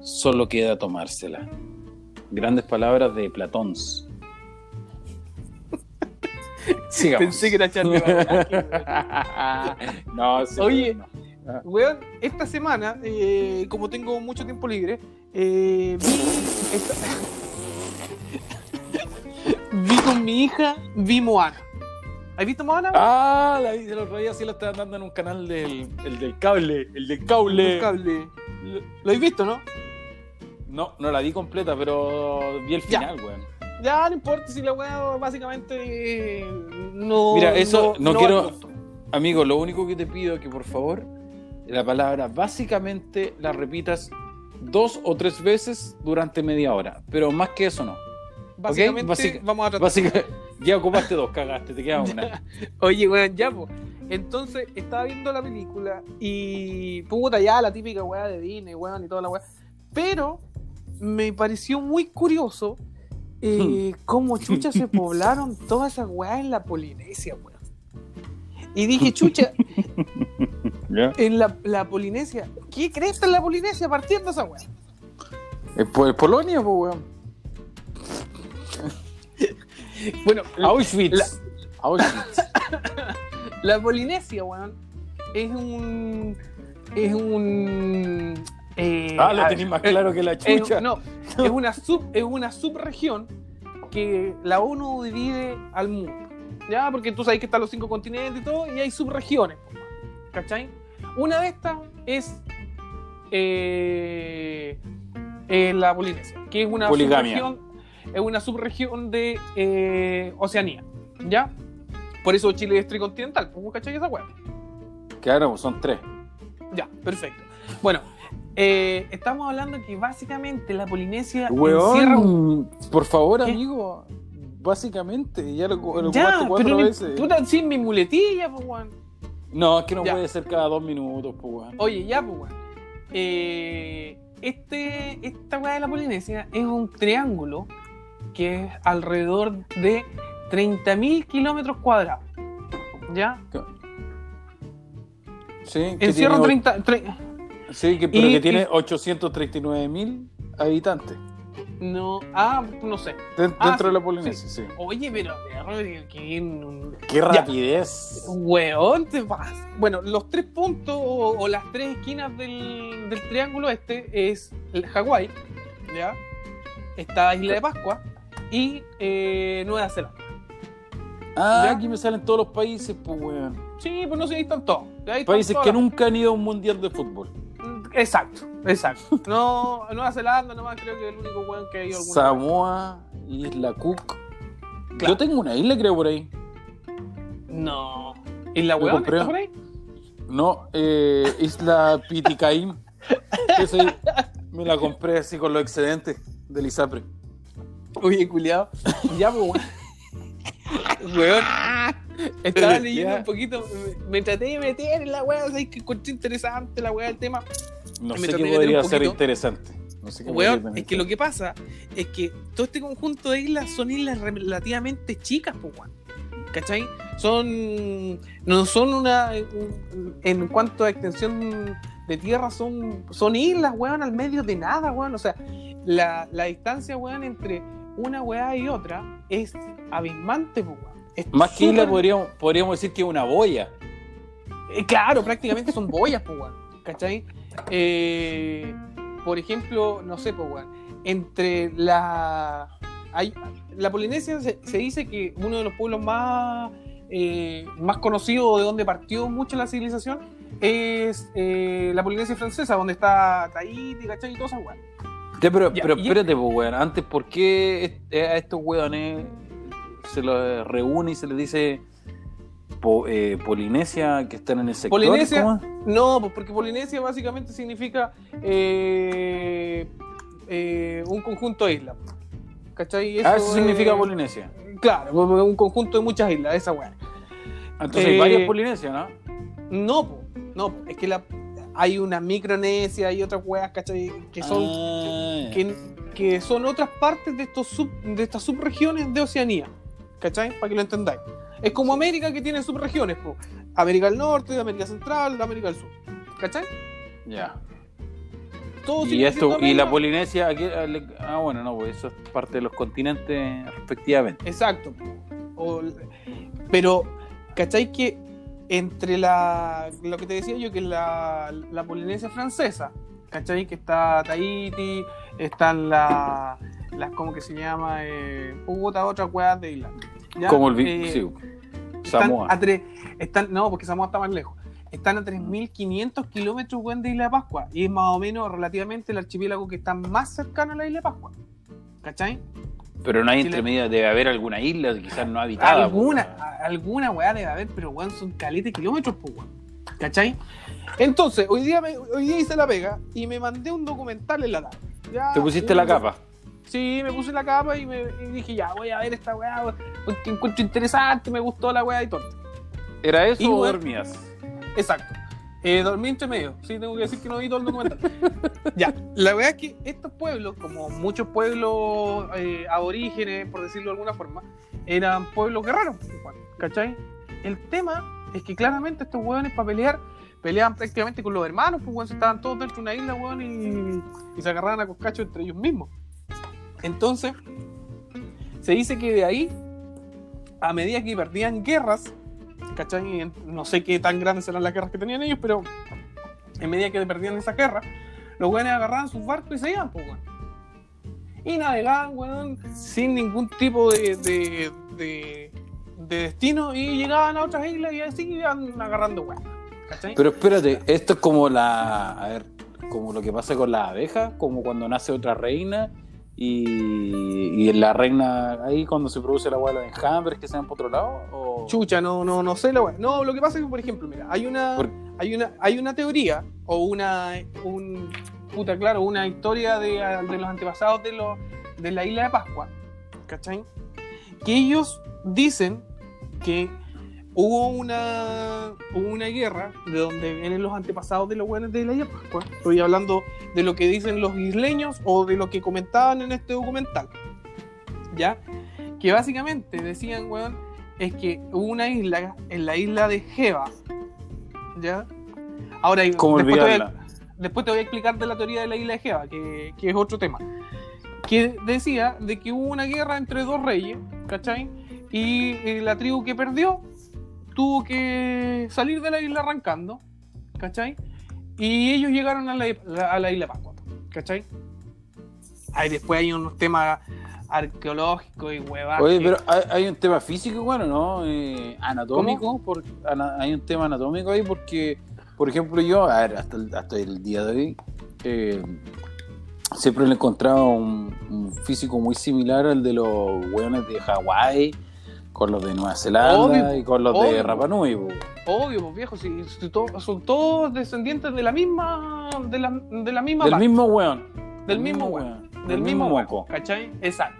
solo queda tomársela. Grandes palabras de Platón. Sigamos. Pensé que era Charlie no, sí, Oye. no. Weón, esta semana, eh, como tengo mucho tiempo libre, eh, vi, esta- vi con mi hija, vi Moana. ¿Has visto Moana? Ah, la vi el otro día sí la estaban dando en un canal del, el del cable. El del cable. Un cable. Lo, lo habéis visto, ¿no? No, no la vi completa, pero vi el Ya. final, weón. Ya no importa si la weá básicamente eh, no. Mira, eso no quiero-. Amigo, lo único que te pido es que por favor la palabra básicamente la repitas dos o tres veces durante media hora, pero más que eso no. Básicamente, Básica- vamos a tratar. Básica- ya ocupaste dos, cagaste, te queda una. Oye, weón, ya, pues. Entonces, estaba viendo la película y. Puta, ya, la típica weá de Disney, weón, y toda la weá. Pero me pareció muy curioso eh, cómo chucha se poblaron todas esas weas en la Polinesia, weón. Y dije, chucha, ¿Ya? en la, la Polinesia, ¿qué crees en la Polinesia partiendo esa weá? Es por Polonia, pues, weón. Bueno, Auschwitz. la- Auschwitz. la Polinesia, weón, es un. Es un. eh, ah, lo a- tenéis más eh, claro que la Es- chucha. no, es una, sub, es una subregión que la ONU divide al mundo. ¿Ya? Porque tú sabes que están los cinco continentes y todo, y hay subregiones. ¿Cachai? Una de estas es eh, eh, la Polinesia, que es una Poligamia. subregión, es una subregión de eh, Oceanía. ¿Ya? Por eso Chile es tricontinental. ¿Cómo cachai esa hueá? Claro, pues, son tres. Ya, perfecto. Bueno, eh, estamos hablando que básicamente la Polinesia encierra Weón, por favor, ¿Qué? amigo. Básicamente, ya lo, lo Ya, ocupaste cuatro pero veces. puta, sin mi muletilla, pues, weón. No, es que no Ya. puede ser cada dos minutos, pues, weón. Oye, ya, pues, weón. Eh, este, esta weá de la Polinesia es un triángulo que es alrededor de 30.000 kilómetros cuadrados. ¿Ya? Sí, que Encierra tiene, 30. tre- sí que, pero y- que tiene y- 839 mil habitantes. No, ah, no sé. Ah, dentro sí, de la Polinesia, sí. Oye, pero, perro, un- Qué rapidez. Weón, te vas. Bueno, los tres puntos o, o las tres esquinas del, del triángulo este es Hawái, ¿ya? Está Isla de Pascua y eh, Nueva Zelanda. Ah, ¿Ya? aquí me salen todos los países, pues, weón. Sí, pues no sé, ahí están todos. Ahí están Países todas que nunca han ido a un mundial de fútbol. Exacto, exacto. No, Nueva Zelanda nomás creo que es el único weón que ha ido alguna vez. Samoa, Isla Cook. Claro. Yo tengo una isla, creo, por ahí. No. ¿Y la Me weón compré- está por ahí? No, eh, Isla Piticaín. Me la compré así con los excedentes del ISAPRE. Oye, culiado. Ya, pues, weón. Weón. Estaba Ya. leyendo un poquito. Me, me traté de meter en la weá. ¿sabes? Que encontré interesante la weá del tema. No sé qué podría ser interesante. No sé qué Weón, es que lo que pasa es que todo este conjunto de islas son islas relativamente chicas, pues. ¿Cachai? Son. No son una. un- En cuanto a extensión de tierra, son, son islas, weón, al medio de nada, weón. O sea, la, la distancia, weón, entre una weá y otra es abismante, pues, weón. Es Más que isla podríamos, podríamos decir que es una boya. Eh, claro, prácticamente son boyas, pues, weón. ¿Cachai? Eh, por ejemplo, no sé, pues, weón. Entre la. Hay, la Polinesia se, se dice que uno de los pueblos más, eh, más conocidos de donde partió mucho la civilización es eh, la Polinesia francesa, donde está Tahiti, ¿cachai? Y todas esas weas. Ya, pero, Ya, pero espérate, pues, weón. Antes, ¿por qué a estos weones se los reúne y se les dice po- eh, Polinesia que están en el sector? Polinesia, ¿cómo? No, pues porque Polinesia básicamente significa eh, eh, un conjunto de islas. ¿Cachai? Ah, eso es- significa Polinesia. Claro, un conjunto de muchas islas, esa weá. Entonces hay varias Polinesias, ¿no? No, po, no, po, es que la, hay una Micronesia y otras weas, ¿cachai? Que son, Ah, que, que son otras partes de, estos sub, de estas subregiones de Oceanía, ¿cachai? Para que lo entendáis. Es como América que tiene subregiones, po. América del Norte, América Central, América del Sur, ¿cachai? ya. Todo Y esto, y la. Polinesia, aquí, ah, bueno, no, pues eso es parte de los continentes respectivamente. Exacto. O- pero, ¿cachai que entre la. Lo que te decía yo, que la, la Polinesia francesa, ¿cachai? Que está Tahiti, están la- las. ¿Cómo que se llama? Eh, puta, otras de isla. ¿Ya? Como el Eh, sí, están Samoa. a tres- están, no, porque Samoa está más lejos. Están a 3.500 kilómetros de Isla de Pascua. Y es más o menos relativamente el archipiélago que está más cercano a la Isla de Pascua. ¿Cachai? Pero no hay Chile- entre medio, debe haber alguna isla quizás no habitada. alguna, pues, a- alguna weá debe haber, pero weón son caleta de kilómetros, pues weón. ¿Cachai? Entonces, hoy día, me- hoy día hice la pega y me mandé un documental en la tarde. Ya, Te pusiste la capa. Sí, me puse la capa y, me, y dije, ya, voy a ver esta weá, porque encuentro interesante, me gustó la weá y todo. ¿Era eso Y, o dormías? Exacto. Eh, dormí entre medio. Sí, tengo que decir que no vi todo el documental. ya, la verdad es que estos pueblos, como muchos pueblos eh, aborígenes, por decirlo de alguna forma, eran pueblos guerreros, ¿cachai? El tema es que claramente estos hueones para pelear, peleaban prácticamente con los hermanos, pues weón, estaban todos dentro de una isla, weón, y, y se agarraban a coscacho entre ellos mismos. Entonces, se dice que de ahí, a medida que perdían guerras, ¿cachai? No sé qué tan grandes eran las guerras que tenían ellos, pero en medida que perdían esa guerra, los weones agarraban sus barcos y se iban, pues, weón. Y navegaban, weón, sin ningún tipo de, de, de- de destino y llegaban a otras islas y así iban agarrando weón. Pero espérate, esto es como la. A ver, como lo que pasa con las abejas, como cuando nace otra reina y, y la reina ahí cuando se produce la hueá de los enjambres que se van por otro lado. O... Chucha, no, no, no sé la weá. No, lo que pasa es que, por ejemplo, mira, hay una, hay una, hay una teoría o una, un, puta, claro, una historia de, de los antepasados de, los, de la isla de Pascua, ¿cachai? Que ellos dicen que hubo una, hubo una guerra de donde vienen los antepasados de los buenos de la isla Pascua. Estoy hablando de lo que dicen los isleños o de lo que comentaban en este documental. ¿Ya? Que básicamente decían, weón, es que hubo una isla, en la isla de Jeva. ¿Ya? Ahora, ¿Cómo después te, voy a, después te voy a explicar de la teoría de la isla de Jeva, que, que es otro tema. Que decía de que hubo una guerra entre dos reyes, ¿cachai? Y eh, la tribu que perdió tuvo que salir de la isla arrancando, ¿cachai? Y ellos llegaron a la, a la isla Pascua, ¿cachai? Ahí después hay unos temas arqueológicos y huevas. Oye, pero hay, hay un tema físico, bueno, ¿no? Eh, anatómico, por- ana- hay un tema anatómico ahí porque, por ejemplo, yo, a ver, hasta el, hasta el día de hoy, eh, siempre le he encontrado un, un físico muy similar al de los hueones de Hawái, con los de Nueva Zelanda Obvio, y con los de. Rapa Nui. Obvio, pues viejo, si, son todos descendientes de la misma, de la, de la misma Del parte. mismo hueón. Del mismo hueón. Del mismo hueco, ¿cachai? Exacto.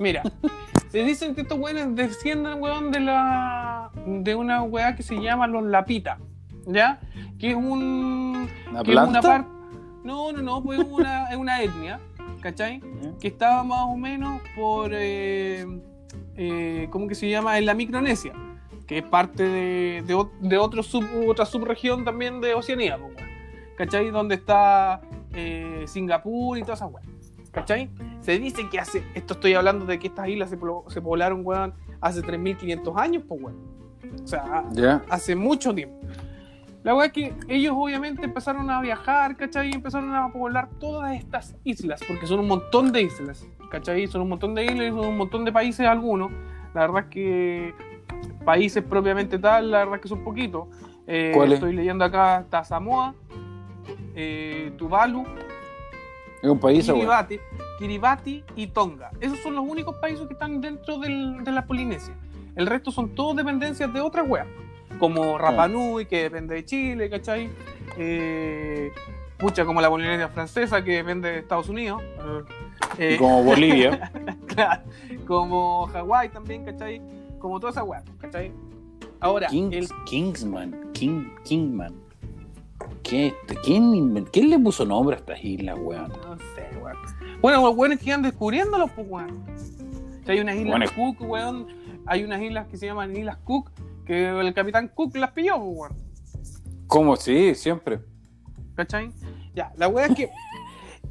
Mira, se dicen que estos hueones descienden, weón, de la. de una weá que se llama los Lapita, ¿ya? Que es un. ¿Una que es una planta? parte. No, no, no, pues es una, es una etnia, ¿cachai? Que estaba más o menos por. Eh, eh, ¿Cómo que se llama? En la Micronesia, que es parte de, de, de otro sub, otra subregión también de Oceanía, pues. ¿cachai? Donde está eh, Singapur y todas esas weas, ¿cachai? Se dice que hace, esto estoy hablando de que estas islas se, se poblaron, weón, hace 3.500 años, pues, weón. O sea, Ya. hace mucho tiempo. La weá es que ellos obviamente empezaron a viajar, ¿cachai? Y empezaron a poblar todas estas islas, porque son un montón de islas, ¿cachai? Son un montón de islas son un montón de países algunos. La verdad es que países propiamente tal, la verdad es que son poquitos. Eh. Estoy leyendo acá, está Samoa, eh, Tuvalu, Es un país, weón. Kiribati, Kiribati y Tonga. Esos son los únicos países que están dentro del- de la Polinesia. El resto son todos dependencias de otras weas. Como Rapa Nui, que depende de Chile, ¿cachai? Eh, pucha, como la Polinesia francesa, que depende de Estados Unidos. Eh, Como Bolivia. claro, como Hawái también, ¿cachai? Como toda esa wea, ¿cachai? Ahora, el, Kingsman. King, Kingman. ¿Qué? ¿Quién, invent- ¿Quién le puso nombre a estas islas, weón? No sé, weón. Bueno, los weones que iban descubriéndolos, pues, weón. O sea, hay unas islas Bueno. Cook, weón. Hay unas islas que se llaman Islas Cook, que el capitán Cook las pilló, pues, weón. ¿Cómo? Sí, siempre. ¿Cachai? Ya, la weá es que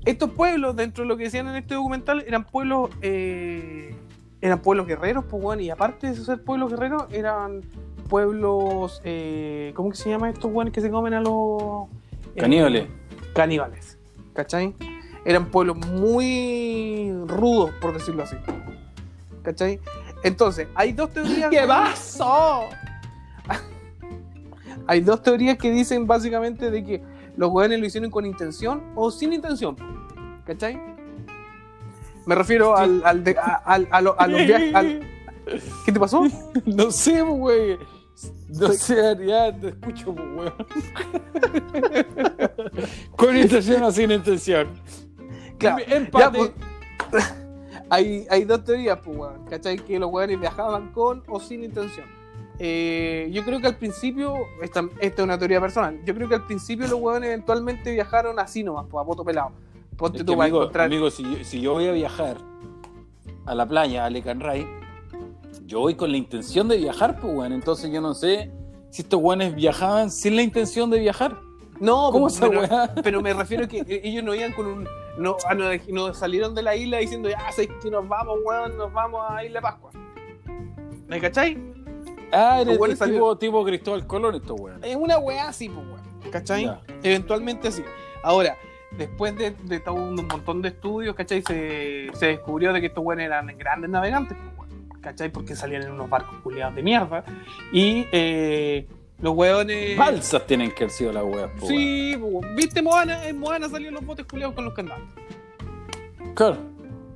estos pueblos, dentro de lo que decían en este documental, eran pueblos. eh, eran pueblos guerreros, pues, weón. Y aparte de ser pueblos guerreros, eran pueblos. eh, ¿Cómo que se llama estos weones que se comen a los. eh, Caníbales. caníbales. ¿Cachai? Eran pueblos muy rudos, por decirlo así. ¿Cachai? Entonces, hay dos teorías. ¿Qué pasó? hay dos teorías que dicen básicamente de que los hueones lo hicieron con intención o sin intención. ¿Cachai? Me refiero al, al de- a, al- a lo- a los viajes. al- ¿Qué te pasó? No sé, güey. No sé, ya te escucho, pues, weón. Con intención o sin intención. Claro, Empate. ya, pues, hay, hay dos teorías, pues, weón. ¿Cachai? Que los weones viajaban con o sin intención. Eh, yo creo que al principio, esta, esta es una teoría personal, yo creo que al principio los weones eventualmente viajaron así nomás, pues, a poto pelado. Ponte Es tú para encontrar. amigo, si, yo, si yo voy a viajar a la playa, a Lecanray, yo voy con la intención de viajar, pues, weón. Entonces yo no sé si estos weones viajaban sin la intención de viajar. no, ¿Cómo pero, pero me refiero a que eh, ellos no iban con un. No, ah, no, no salieron de la isla diciendo, ya, sé que nos vamos, weón, nos vamos a Isla Pascua. ¿Me cachai? Ah, eres weones tipo, tipo Cristóbal Colón, estos weones. Es una weá así, pues, weón. ¿Cachai? Ya. Eventualmente así. Ahora, después de, de todo un montón de estudios, ¿cachai? Se, se descubrió de que estos weones eran grandes navegantes, pues, weón. ¿cachai? Porque salían en unos barcos culiados de mierda. Y eh, los weones. Balsas tienen que haber sido las weas, pues, Sí, pues, weón. ¿viste Moana? En Moana salían los botes culiados con los candados. Claro.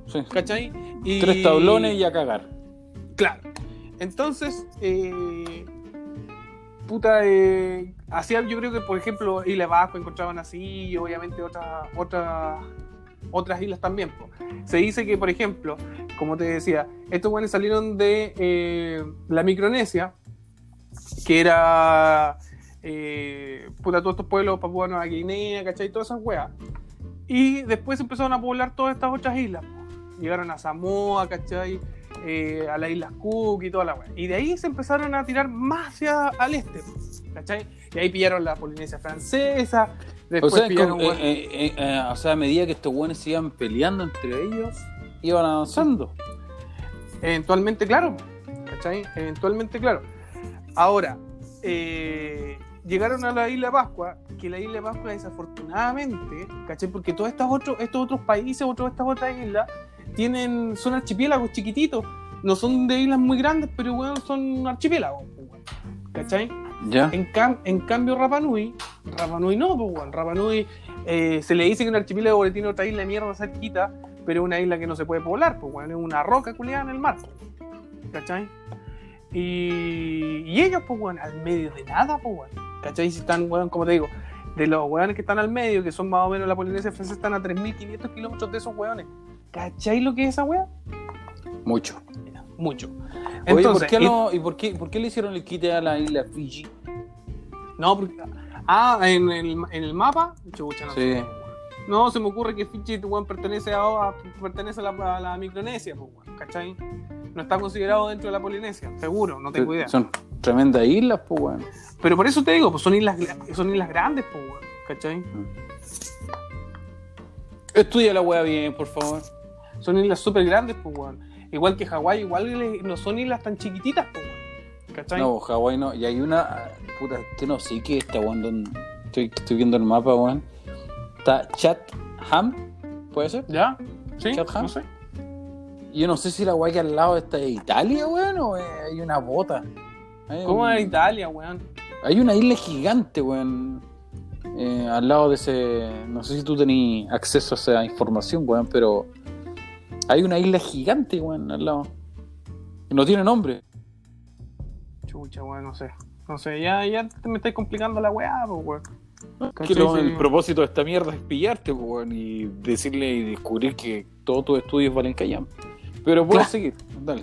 Sí. ¿cachai? Y... Tres tablones y a cagar. Claro. Entonces, eh, puta, eh, hacían, yo creo que, por ejemplo, Isla Vasco encontraban así, y obviamente otras otras otras islas también. Se dice que, por ejemplo, como te decía, estos buenos salieron de eh, la Micronesia que era eh, puta, todos estos pueblos, Papua Nueva Guinea, ¿cachai? Todas esas weas. Y después empezaron a poblar todas estas otras islas. Llegaron a Samoa, ¿cachai? Eh, a las Islas Cook y toda la wea. Y de ahí se empezaron a tirar más hacia al este, ¿cachai? Y ahí pillaron la Polinesia francesa. O Después sea, pillaron, eh, eh, o sea, a medida que estos buenos se iban peleando entre ellos, iban avanzando. Eventualmente, claro. ¿Cachai? Eventualmente, claro. Ahora, eh, llegaron a la isla Pascua, que la isla Pascua desafortunadamente, ¿cachai? Porque todos estos otros, estos otros países, otras estas otras islas, tienen, son archipiélagos chiquititos. No son de islas muy grandes, pero bueno, son archipiélagos. pues. ¿Cachai? ¿Ya? En, cam- en cambio, Rapa Nui, Rapa Nui no, pues, weón. Rapa Nui eh, se le dice que un archipiélago tiene otra isla de mierda cerquita, pero es una isla que no se puede poblar, pues, weón. Es una roca culiada en el mar. ¿Cachai? Y, y ellos, pues, weón, al medio de nada, pues, weón. ¿Cachai? Si están, weón, como te digo, de los weones que están al medio, que son más o menos la Polinesia francesa, están a 3.500 kilómetros de esos weones. ¿Cachai lo que es esa weá? Mucho. Mucho. Oye, ¿por Entonces, qué, y- no- y por qué, por qué le hicieron el quite a la isla Fiji? No, porque. Ah, en el, en el mapa. Chucha, no Sí. sé. No, se me ocurre que Fiji pertenece, a, a- pertenece a, la, a la Micronesia, pues, weón, ¿cachai? No está considerado dentro de la Polinesia, seguro, no tengo idea. Son tremendas islas, pues, weón. Pero por eso te digo, pues son islas, son islas grandes, pues, weón, ¿cachai? Estudia la wea bien, por favor. Son islas súper grandes, pues, weón. Igual que Hawái, igual no son islas tan chiquititas, pues, weón, ¿cachai? No, Hawái no. Y hay una. Puta, que no sé qué está, weón. Estoy, estoy viendo el mapa, weón. Está Chatham, ¿puede ser? ¿Ya? ¿Sí? Chatham. No sé. Yo no sé si la weá que al lado está de Italia, weón, o eh, hay una bota. Hay ¿Cómo un- era Italia, weón? Hay una isla gigante, weón. eh, al lado de ese. No sé si tú tenías acceso a esa información, weón, pero. Hay una isla gigante, weón, al lado. No tiene nombre. Chucha, weón, no sé. No sé, ya, ya te me estáis complicando la weá, pues, weón. Que lo- el propósito de esta mierda es pillarte, pues, weón, y decirle y descubrir que todos tus estudios valen callam. Pero puedes Claro. seguir, dale.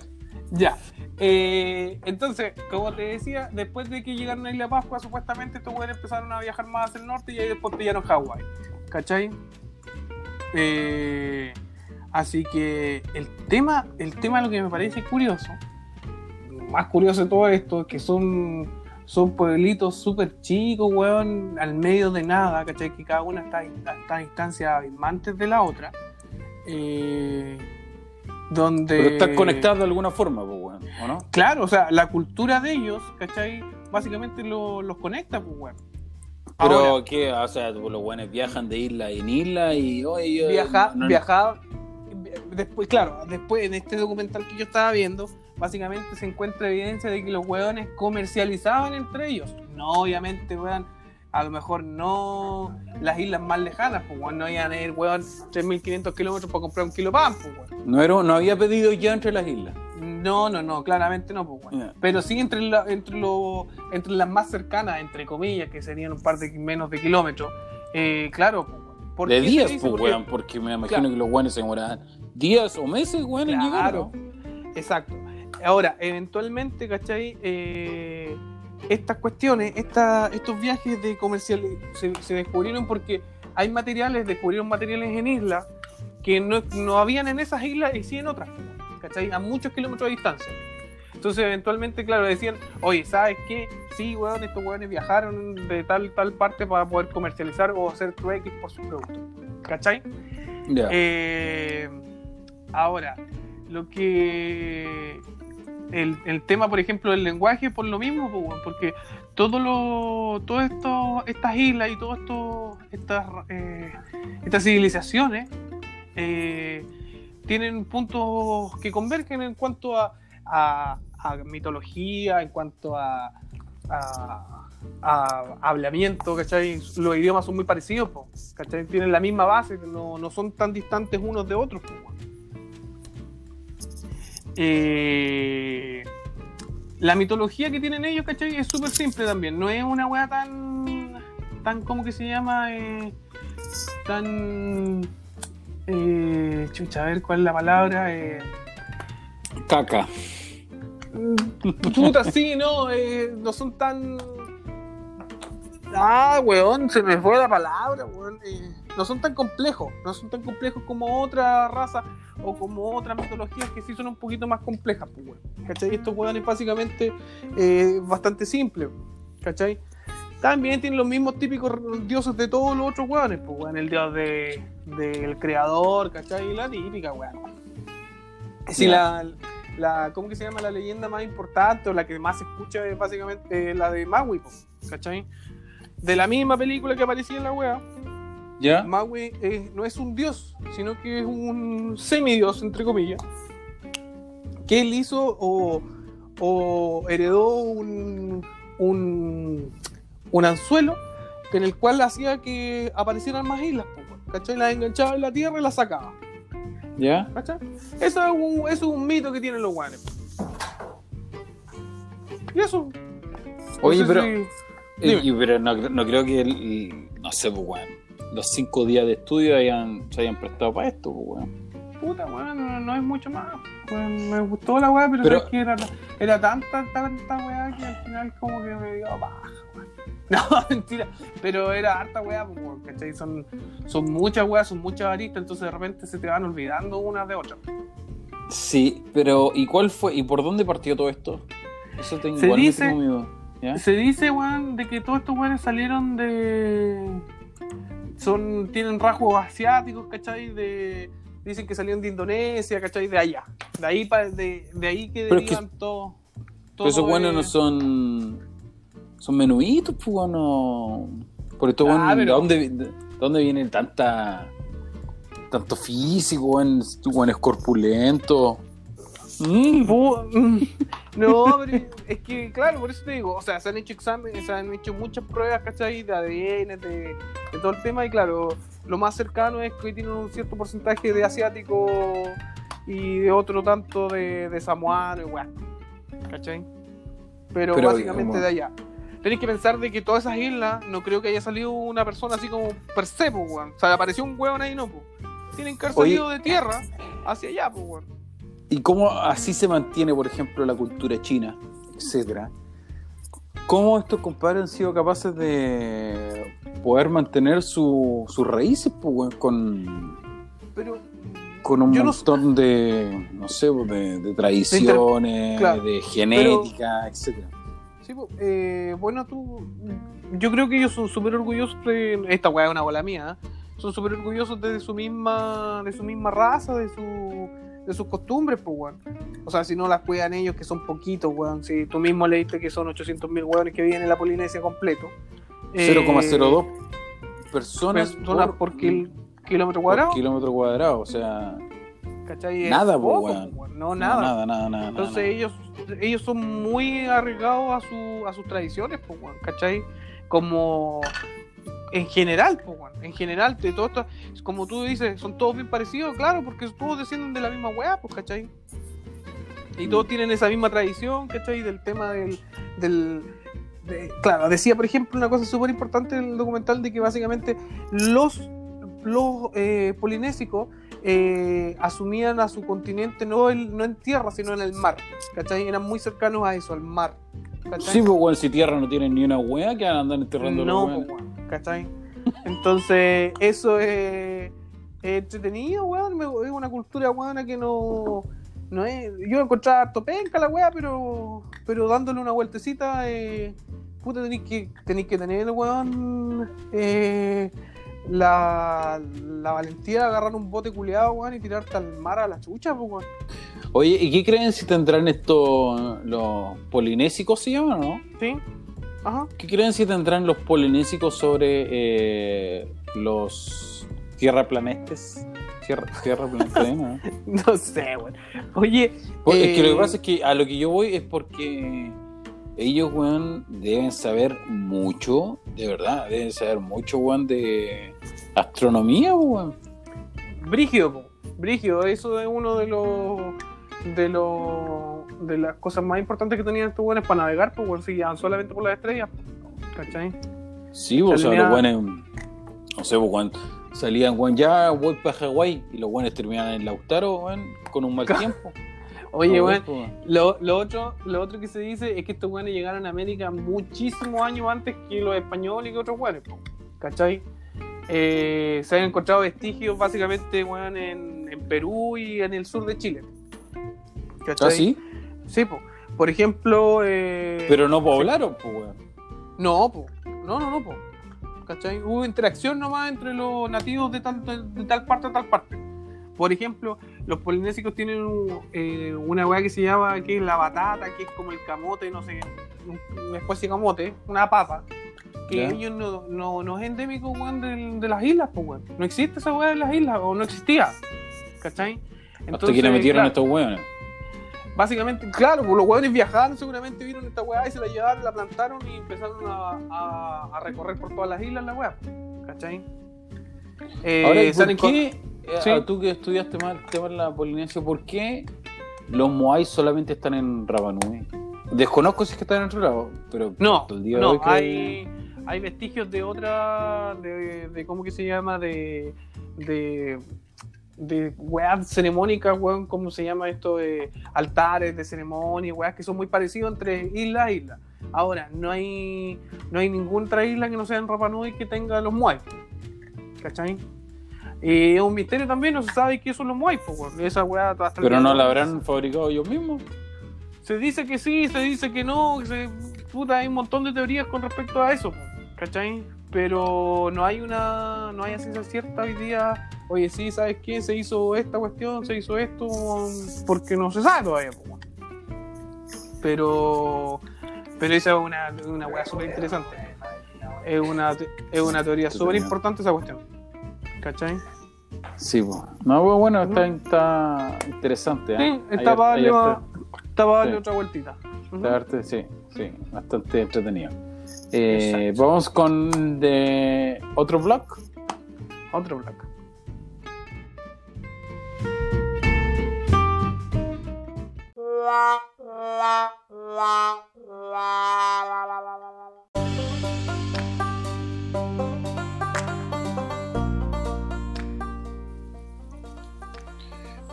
Ya. Eh, entonces, como te decía, después de que llegaron a Isla Pascua, supuestamente estos güeyes empezaron a viajar más hacia el norte y ahí después pillaron Hawái. ¿Cachai? Eh, así que el tema, el tema lo que me parece curioso, lo más curioso de todo esto, es que son, son pueblitos súper chicos, weón, al medio de nada, ¿cachai? Que cada una está, está a distancias abismantes de la otra. Eh, donde... Pero están conectados de alguna forma, pues, weón, ¿o no? Claro, o sea, la cultura de ellos, ¿cachai? Básicamente lo- los conecta, pues, weón. Pero, Ahora, ¿qué? O sea, los buenos viajan de isla en isla y. Oye, yo- viaja, no- después, claro, después en este documental que yo estaba viendo, básicamente se encuentra evidencia de que los weones comercializaban entre ellos. No, obviamente, weón, a lo mejor no las islas más lejanas, pues, weón, no iban a ir, weón, 3.500 kilómetros para comprar un kilo de pan, pues, weón. No, era, no había pedido ya entre las islas. No, no, no, claramente no, pues, weón. Ya. Pero sí entre, la- entre, lo- entre las más cercanas, entre comillas, que serían un par de menos de kilómetros. Eh, claro, pues, weón. ¿Por De días, pues, weón, porque me imagino Claro. que los buenos se demoraban días o meses, weón, en llegar. Claro, ¿no? exacto. Ahora, eventualmente, ¿cachai? Eh, estas cuestiones, esta- estos viajes de comercial se, se descubrieron porque hay materiales, descubrieron materiales en islas que no, no habían en esas islas y sí en otras, ¿cachai? A muchos kilómetros de distancia. Entonces, eventualmente, claro, decían, oye, ¿sabes qué? Sí, weón, estos weones viajaron de tal, tal parte para poder comercializar o hacer trueques por sus productos, ¿cachai? Ya. Eh, ahora, lo que. El, el tema, por ejemplo, del lenguaje, por lo mismo, porque todo lo, todo esto, estas islas y todas estas, eh, estas civilizaciones eh, tienen puntos que convergen en cuanto a, a- a mitología, en cuanto a, a- a hablamiento, ¿cachai? Los idiomas son muy parecidos, ¿cachai? Tienen la misma base, no, no son tan distantes unos de otros. weón. Eh, la mitología que tienen ellos, ¿cachai? Es súper simple también, no es una weá tan, tan, ¿cómo que se llama? Eh, tan... Eh, chucha, a ver cuál es la palabra. Eh, Caca. Puta, sí, no, eh, no son tan. Ah, weón, se me fue la palabra, weón. No son tan complejos, no son tan complejos como otra raza o como otras mitologías que sí son un poquito más complejas, pues, weón. ¿Cachai? Estos weones básicamente eh, bastante simples, ¿cachai? También tienen los mismos típicos dioses de todos los otros weones, pues, weón. El dios de, del creador, ¿cachai? La típica, weón. Sí, la, la, ¿cómo que se llama? La leyenda más importante o la que más se escucha es básicamente eh, la de Maui, po, ¿cachai? De la misma película que aparecía en la wea, ¿Ya? Maui eh, no es un dios, sino que es un semidios, entre comillas, que él hizo o, o heredó un, un, un anzuelo en el cual hacía que aparecieran más islas, ¿cachai? Las enganchaba en la tierra y las sacaba. ¿Ya? ¿Cachai? Eso es un, eso es un mito que tienen los guanes. Y eso. Oye, No sé pero- si- Eh, pero no, no creo que, el- no sé, pues, weón, los cinco días de estudio hayan, se hayan prestado para esto, pues, weón. Puta, weón, no, no es mucho más. Weón, me gustó la weá, pero, Pero- sabes que era, era tanta, tanta weá que al final como que me dio baja, weón. No, mentira. Pero era harta weá, pues, weón, ¿cachai? Son, son muchas weas, son muchas aristas, entonces de repente se te van olvidando unas de otras. Sí, pero ¿y cuál fue? ¿Y por dónde partió todo esto? Eso tengo, Se dice-. Se dice, weón, de que todos estos weones salieron de. Son. tienen rasgos asiáticos, ¿cachai? De. Dicen que salieron de Indonesia, ¿cachai? De allá. De ahí, pa- de, de ahí que Pero es que- derivan todo. Pero esos buenos no son. Son menuditos, pues, no. Por esto, Ah, weón, ¿de, dónde, de dónde viene tanta. tanto físico, weón, es corpulento. Mm, mm, No, pero es que, claro, por eso te digo, o sea, se han hecho exámenes, se han hecho muchas pruebas, ¿cachai? De ADN, de, de todo el tema, y claro, lo más cercano es que tienen un cierto porcentaje de asiático y de otro tanto de, de samoano y weá, ¿cachai? Pero, Pero, básicamente como- de allá. Tenéis que pensar de que todas esas islas, no creo que haya salido una persona así como per se, pues, weón. O sea, apareció un weón ahí, no, pues. Tienen que haber Oye. salido de tierra hacia allá, pues, weón. ¿Y cómo así se mantiene, por ejemplo, la cultura china, etcétera? ¿Cómo estos compadres han sido capaces de poder mantener su- sus raíces pues, con, Pero con un no- montón de, no sé, de, de tradiciones, claro, de genética, etcétera? Sí, eh, bueno, tú. Yo creo que ellos son súper orgullosos de. Esta weá es una bola mía. ¿eh? Son súper orgullosos de su misma. de su misma raza, de su. De sus costumbres, pues, weón. O sea, si no las cuidan ellos, que son poquitos, weón. Si tú mismo leíste que son 800.000 weones que viven en la Polinesia completo. Eh, 0,02 personas personas por, kil- kilómetro por cuadrado. kilómetro cuadrado, o sea, ¿cachai? Nada, po, poco, weón. No, no, nada. nada, nada, nada. Entonces nada. ellos ellos son muy arriesgados a, su, a sus tradiciones, pues, weón, ¿cachai? Como en general, pues, en general, de todo esto, como tú dices, son todos bien parecidos, claro, porque todos descienden de la misma weá, pues, ¿cachai? Y todos Mm. tienen esa misma tradición, ¿cachai? Del tema del... del de- claro, decía, por ejemplo, una cosa súper importante en el documental de que básicamente los, los eh, polinésicos eh, asumían a su continente no, no en tierra, sino en el mar. ¿Cachai? Eran muy cercanos a eso, al mar. ¿Cachai? Sí, pues, weón, si tierra no tienen ni una weá que van a andar enterrando no, weones. weón, ¿cachai? Entonces, eso es, es entretenido, weón. Es una cultura, weón, que no. No es, yo encontraba harto penca la weá, pero, pero dándole una vueltecita, eh, puta, tenéis que, tenéis que tener, weón, eh, la, la valentía de agarrar un bote culeado, weón, y tirarte al mar a la chucha, pues, weón. Oye, ¿y qué creen si tendrán estos, los polinésicos se llaman o no? ¿Sí? Ajá. ¿Qué creen si tendrán los polinésicos sobre eh, los tierraplanestes? Tierra, tierraplanestes, ¿no? No sé, weón. Oye, Pues, Es que lo eh, que pasa es que a lo que yo voy es porque ellos, weón, deben saber mucho, de verdad, deben saber mucho, weón, de astronomía, weón. Brígido, po. Brígido, eso es uno de los de los de las cosas más importantes que tenían estos buenos para navegar, pues bueno, si iban solamente por las estrellas, ¿cachai? Sí, o sea, los buenos, no sé, weón, salían, weón, ya voy para Hawái y los buenos terminaban en Lautaro, weón, con un mal tiempo. Oye, No, weón, lo, lo otro, lo otro que se dice es que estos weones llegaron a América muchísimos años antes que los españoles y que otros weones, ¿cachai? Eh, se han encontrado vestigios básicamente, weón, en, en Perú y en el sur de Chile. ¿Cachai? ¿Ah, sí? Sí, po. Por ejemplo... eh, Pero no poblaron, pues, weón. No, po. No, no, no, po. ¿Cachai? Hubo interacción nomás entre los nativos de tal parte a tal parte. Por ejemplo, los polinésicos tienen un- eh, una weá que se llama que es la batata, que es como el camote, no sé, un- una especie de camote, una papa, que ellos no, no, no es endémico weón, de, las islas, pues weón. No existe esa weá en las islas, o no existía. ¿Cachai? Hasta que le metieron claro, estos weones. Básicamente, claro, pues los hueones viajaron, seguramente vieron esta weá y se la llevaron, la plantaron y empezaron a, a- a recorrer por todas las islas la weá. ¿Cachai? Eh, Ahora, ¿y se han por qué, eh, Sí. ah, tú que estudiaste más el tema de la Polinesia, ¿por qué los Moai solamente están en Rapa Nui? Desconozco si es que están en otro lado, pero No, el día de no, hoy creo hay, hay vestigios de otra, de, de ¿cómo que se llama? De, de, de weas ceremónicas, weón, ¿cómo se llama esto? De altares de ceremonia, weas que son muy parecidos entre isla e isla. Ahora, no hay, no hay ninguna otra isla que no sea en Rapa Nui que tenga los Moai. ¿Cachai? Y es un misterio también, no se sabe qué son los Moai. Esa wea hasta Pero no la habrán fabricado ellos mismos. se dice que sí, se dice que no, que se, puta, hay un montón de teorías con respecto a eso, ¿cachai? Pero no hay una, no hay ciencia cierta hoy día, oye, sí, ¿sabes qué? Se hizo esta cuestión, se hizo esto, porque no se sabe todavía, po. Pero, pero esa es una, una weá súper interesante. Es una, es una teoría súper importante esa cuestión, ¿cachai? Sí, pues. No, bueno, está, está interesante. ¿eh? Sí, está para darle, Sí. otra vueltita. Ujú. de arte, sí, sí, bastante entretenido. Eh, vamos con de otro blog. Otro black.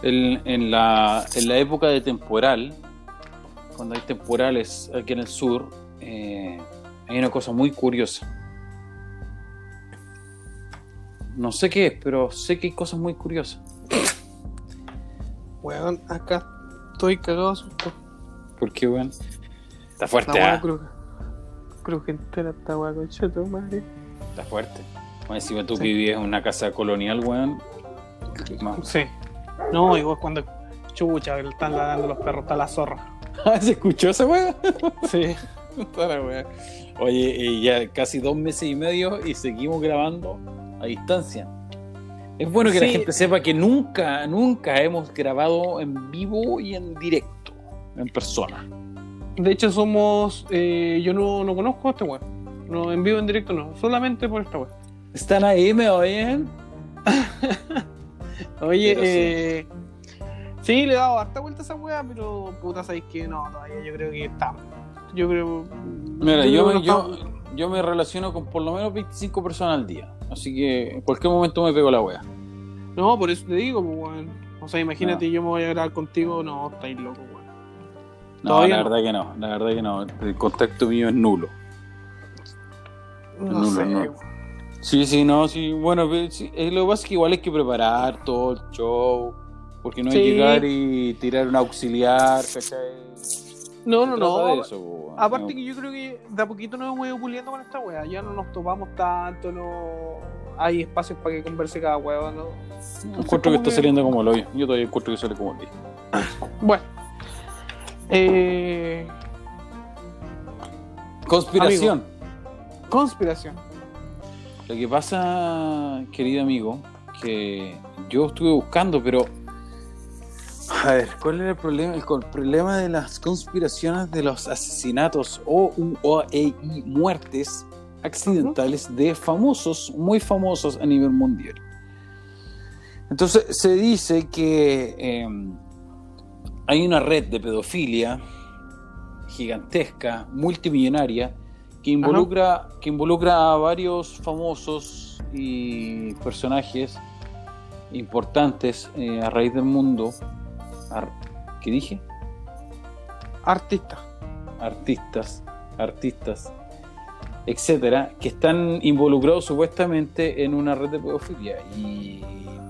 El- en, la, en la época de temporal, cuando hay temporales aquí en el sur, eh, hay una cosa muy curiosa. No sé qué es, pero sé que hay cosas muy curiosas. Weón, acá estoy cagado susto. Porque, bueno, está fuerte, weá ah, cru- crujentera, de tu madre. está fuerte. Bueno, encima tú Sí. que vivías en una casa colonial, weón. Sí. No, y vos cuando chucha, le están ladrando los perros, está la zorra. ¿Se escuchó esa weá? Sí. Está la weá. Oye, y ya casi dos meses y medio y seguimos grabando a distancia. Es bueno que la gente sepa que nunca, nunca hemos grabado en vivo y en directo, en persona. De hecho, somos. eh, yo no, no conozco a este weón. No, en vivo, en directo no. Solamente por esta weón. ¿Están ahí? ¿Me oyen? Oye, Pero eh. Sí, le he dado harta vuelta a esa weá, pero puta, sabéis que no, todavía yo creo que estamos. Yo creo. Mira, yo, me, yo, yo me relaciono con por lo menos 25 personas al día. Así que en cualquier momento me pego la wea. No, por eso te digo, pues, weón. O sea, imagínate, No. yo me voy a grabar contigo, no, estáis loco, weón. No, la no. verdad que no, la verdad que no. El contacto mío es nulo. No, no, sé, no. Sí, sí, no, sí. Bueno, sí, eh, lo que pasa es que igual hay que preparar todo el show. Porque no es Sí. llegar y tirar un auxiliar, ¿cachai? No, no, no. eso, Aparte no. que yo creo que de a poquito nos hemos ido puliendo con esta weá. Ya no nos topamos tanto, no hay espacios para que converse cada weá. ¿no? Encuentro que está que- saliendo como el hoyo. Yo todavía encuentro que sale como el hoyo. Bueno. Eh, Conspiración. conspiración. Lo que pasa, querido amigo, que yo estuve buscando, pero. A ver, ¿cuál era el problema? El, problema de las conspiraciones de los asesinatos o, u- o e, y muertes accidentales de famosos, muy famosos a nivel mundial. Entonces se dice que eh, hay una red de pedofilia gigantesca, multimillonaria, que involucra, que involucra a varios famosos y personajes importantes eh, a raíz del mundo. ¿Qué dije? Artista. artistas, artistas, etcétera, que están involucrados supuestamente en una red de pedofilia y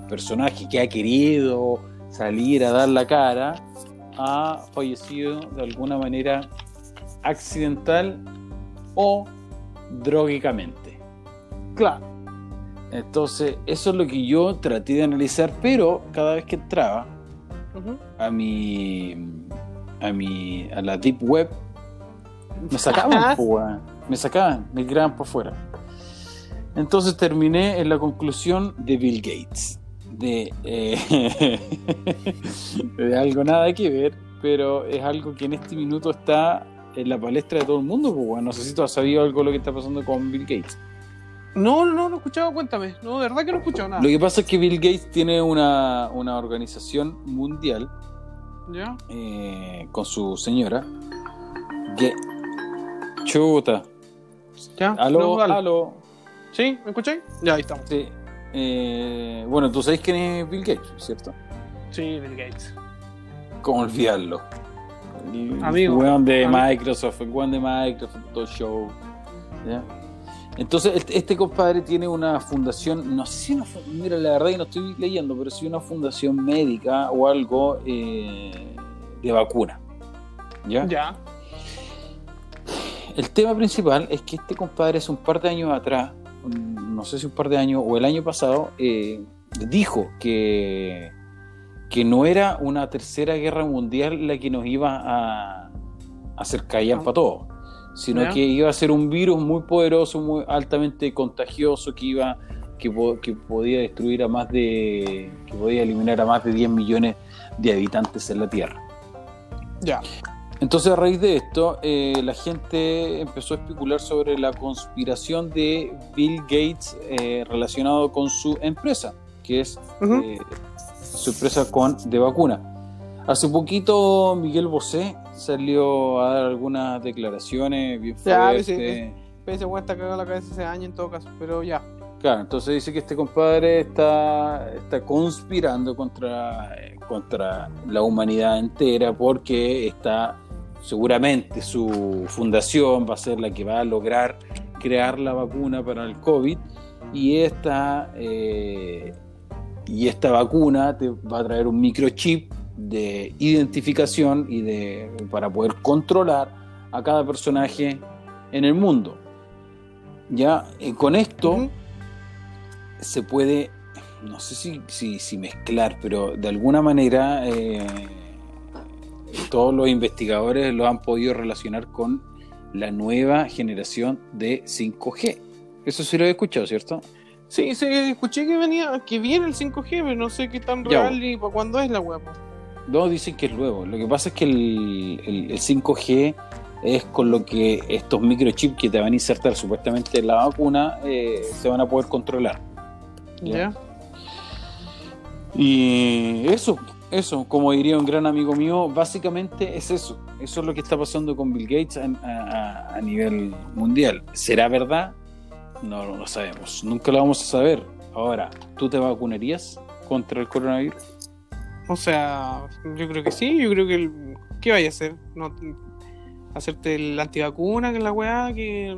personaje que ha querido salir a dar la cara ha fallecido de alguna manera accidental o drogicamente. Claro. Entonces, eso es lo que yo traté de analizar, pero cada vez que entraba a mi a mi a la deep web me sacaban, weón. me sacaban, me tiraban por fuera. Entonces terminé en la conclusión de Bill Gates, de, eh, de algo nada que ver, pero es algo que en este minuto está en la palestra de todo el mundo. Pues, weón. No sé si tú has sabido algo de lo que está pasando con Bill Gates. No, no, no, no he escuchado, cuéntame. No, de verdad que no he escuchado nada. Lo que pasa es que Bill Gates tiene una, una organización mundial ¿Ya? eh, con su señora que chuta ¿Ya? aló No, aló ¿Sí? ¿Me escucháis? Ya, ahí estamos. Sí. Eh, bueno tú sabéis quién es Bill Gates cierto Sí, Bill Gates. cómo olvidarlo el Amigo. weón de Amigo. Microsoft el weón de Microsoft todo show ¿ya? entonces este, este compadre tiene una fundación no sé si una mira la verdad que no estoy leyendo pero sí una fundación médica o algo eh, de vacuna ¿ya? Ya. El tema principal es que este compadre hace un par de años atrás, no sé si un par de años o el año pasado, eh, dijo que, que no era una tercera guerra mundial la que nos iba a hacer Ah. para todos, sino que iba a ser un virus muy poderoso, muy altamente contagioso, que iba que, po- que podía destruir a más de que podía eliminar a más de 10 millones de habitantes en la Tierra. Ya. Entonces a raíz de esto, eh, la gente empezó a especular sobre la conspiración de Bill Gates eh, relacionado con su empresa, que es eh, su empresa con, de vacuna. Hace poquito Miguel Bosé salió a dar algunas declaraciones bien Ya, fuertes. sí. Ese weón está cagado la cabeza ese año en todo caso, pero ya. Claro, entonces dice que este compadre está, está conspirando contra, eh, contra la humanidad entera porque está seguramente su fundación va a ser la que va a lograr crear la vacuna para el COVID y esta, eh, y esta vacuna te va a traer un microchip de identificación y de, para poder controlar a cada personaje en el mundo. Ya, y con esto se puede, no sé si, si, si mezclar, pero de alguna manera eh, todos los investigadores lo han podido relacionar con la nueva generación de 5G. Eso sí lo he escuchado, ¿cierto? Sí, sí, escuché que venía, que viene el 5G, pero no sé qué tan Ya, real ni para cuándo es la po. No, dicen que es nuevo. Lo que pasa es que el, el- el 5G es con lo que estos microchips que te van a insertar supuestamente en la vacuna eh, se van a poder controlar. Ya. Y eso, eso, como diría un gran amigo mío, básicamente es eso. Eso es lo que está pasando con Bill Gates a, a- a nivel mundial. ¿Será verdad? No, no lo sabemos. Nunca lo vamos a saber. Ahora, ¿tú te vacunarías contra el coronavirus? O sea, yo creo que sí, yo creo que el, ¿qué vaya a hacer? No, hacerte el antivacuna, que es la weá, que,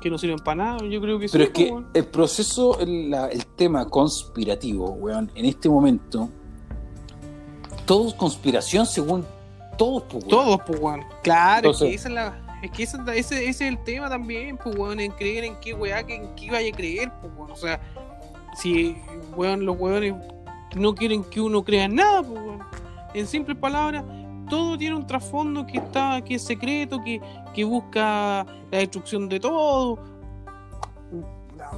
que no sirven para nada, yo creo que Pero sí. es que po, weón. el proceso, el, la- el tema conspirativo, weón, en este momento, todo es conspiración según todos, pues, weón. Todos, pues, weón. Claro, Entonces- es que, esa es la, es que ese, ese es el tema también, pues, weón, en creer en qué weá, que, en qué vaya a creer, pues, weón. O sea, si, weón, los weones no quieren que uno crea nada, pues, weón. En simples palabras, todo tiene un trasfondo que está, que es secreto, que, que busca la destrucción de todo.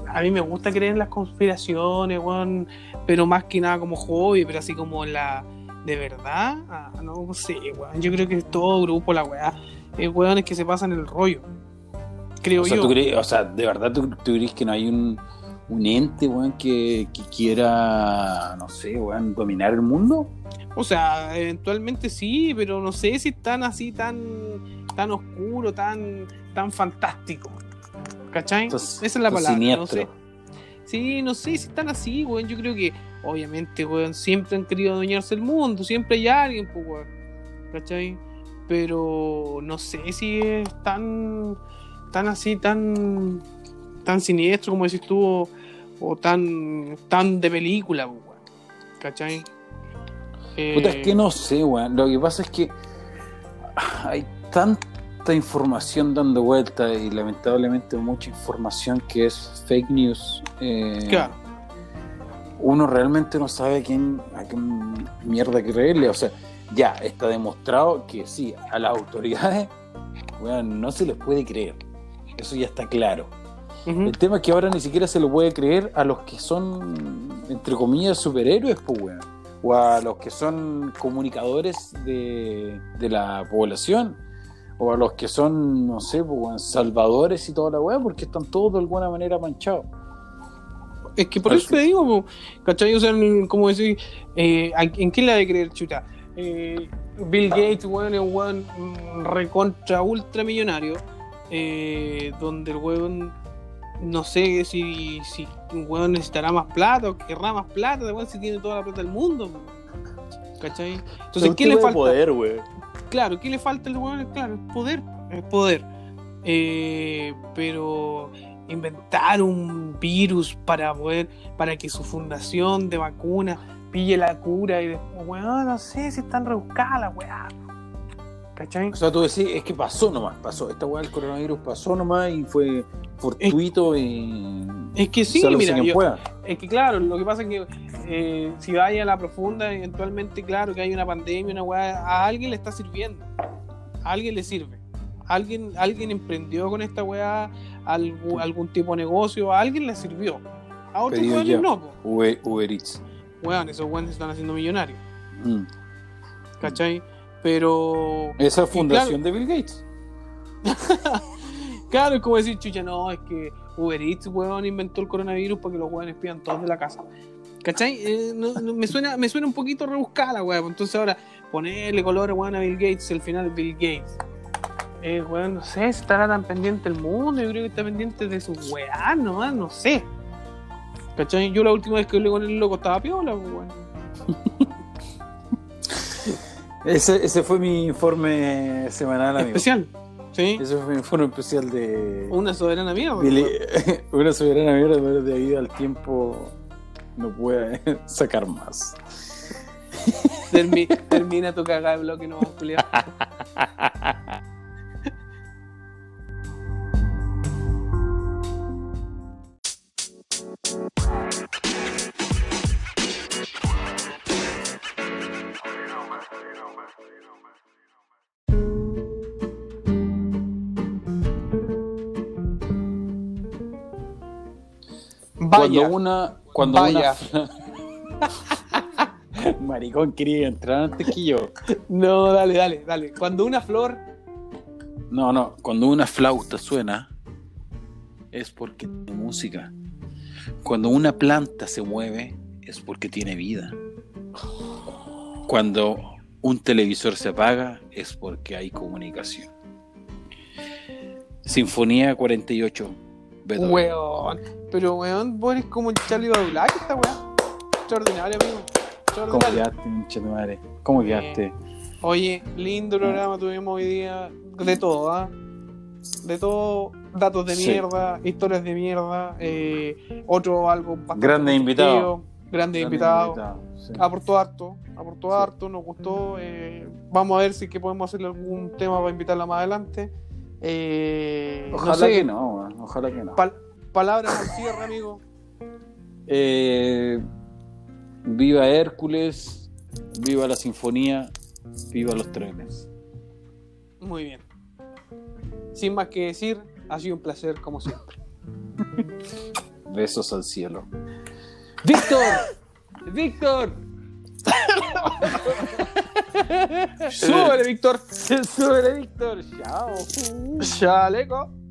A mí me gusta creer en las conspiraciones, weón, pero más que nada como hobby, pero así como la, ¿De verdad? Ah, no sé, weón. Yo creo que todo grupo la weá. Es weones que se pasan el rollo. Creo O sea, yo. ¿tú crees- o sea, ¿de verdad tú, tú crees que no hay un, un ente, weón, que, que quiera, no sé, weón, dominar el mundo? O sea, eventualmente sí, pero no sé si están así tan, tan oscuro, tan, tan fantástico. ¿Cachai? Esa es la palabra. No sé. Sí, no sé si están así, weón. Yo creo que, obviamente, weón, siempre han querido adueñarse el mundo. Siempre hay alguien, pues, weón. ¿Cachai? Pero no sé si es tan, tan así, tan, tan siniestro como decís tú, o, o tan, tan de película, pues, weón. ¿cachai? Puta, es Eh, que no sé, weón. Lo que pasa es que hay tanta información dando vuelta y lamentablemente mucha información que es fake news. eh, Claro, Uno realmente no sabe a quién, a quién mierda creerle. O sea, ya está demostrado que sí, a las autoridades, weón, no se les puede creer. Eso ya está claro. El tema es que ahora ni siquiera se lo puede creer a los que son, entre comillas, superhéroes, pues. O a los que son comunicadores de, de la población. O a los que son, no sé, pues, weón, salvadores y toda la weá, porque están todos de alguna manera manchados. Es que por eso te digo, ¿cachai? O sea, como decir, eh, ¿a- ¿en quién la de creer, chuta? Eh, Bill Gates, weón, es un weón recontra ultramillonario, eh, donde el weón, no sé si, si un weón necesitará más plata o querrá más plata, weón, si tiene toda la plata del mundo, ¿cachai? Entonces, ¿qué le falta? poder, weón. Claro, ¿qué le falta al weón? Claro, el poder, el poder. Eh, pero inventar un virus para poder, para que su fundación de vacuna pille la cura y después, weón, no sé si están rebuscadas las weá. ¿Cachai? O sea, tú decís, es que pasó nomás, pasó. Esta weá del coronavirus pasó nomás y fue fortuito y. Es que sí, mira, yo- pueda. es que claro, lo que pasa es que eh, si vaya a la profunda, eventualmente, claro, que hay una pandemia, una weá, a alguien le está sirviendo. A alguien le sirve. Alguien, alguien emprendió con esta weá algún, algún tipo de negocio, a alguien le sirvió. A otros no. Uber, Uber Eats. Weón, esos weones están haciendo millonarios. Mm. ¿Cachai? Pero. Esa fundación de Bill Gates. Claro, es como decir, chucha, no, es que Uber Eats, weón, inventó el coronavirus para que los weones pidan todos de la casa. ¿Cachai? Eh, no- no, me, suena, me suena un poquito rebuscada weón. Entonces ahora, ponerle color weón, a Bill Gates, el final Bill Gates. Eh, weón, no sé estará tan pendiente el mundo, yo creo que está pendiente de sus weá nomás, no sé. ¿Cachai? Yo la última vez que hablé con el loco estaba piola, pues, weón. Ese, ese fue mi informe semanal, amigo. Especial, ¿sí? Ese fue mi informe especial de. Una soberana mierda. Weón. una soberana mierda, pero debido al tiempo no puede sacar más. Termi- termina tu cagada de bloque, no, Julián. Cuando Vaya, una. Cuando Vaya. una. Maricón quería entrar antes que yo. no, dale, dale, dale. Cuando una flor, No, no. Cuando una flauta suena, es porque tiene música. Cuando una planta se mueve, es porque tiene vida. Cuando un televisor se apaga, es porque hay comunicación. Sinfonía 48. Beethoven. weón. Pero, weón, vos eres como el Charlie Black, esta weá. Extraordinario, amigo. ¿Cómo Extraordinario. quedaste, pinche tu madre? ¿Cómo quedaste? Oye, lindo programa tuvimos hoy día. De todo, ¿ah? De todo. Datos de Sí. mierda, historias de mierda. eh, otro algo bastante Grandes invitados. constructivo, Grandes invitados. sí. Aportó harto, aportó Sí. harto, nos gustó. eh, vamos a ver si es que podemos hacerle algún tema para invitarla más adelante. Eh, no Ojalá sé, que no, ojalá que no. pal- palabras al cierre, amigo. Eh, viva Hércules, viva la sinfonía, viva los trenes. Muy bien. Sin más que decir, ha sido un placer como siempre. Besos al cielo. ¡Víctor! ¡Víctor! ¡Súbele, Víctor! ¡Sube, Víctor! ¡Chao! ¡Chaleco!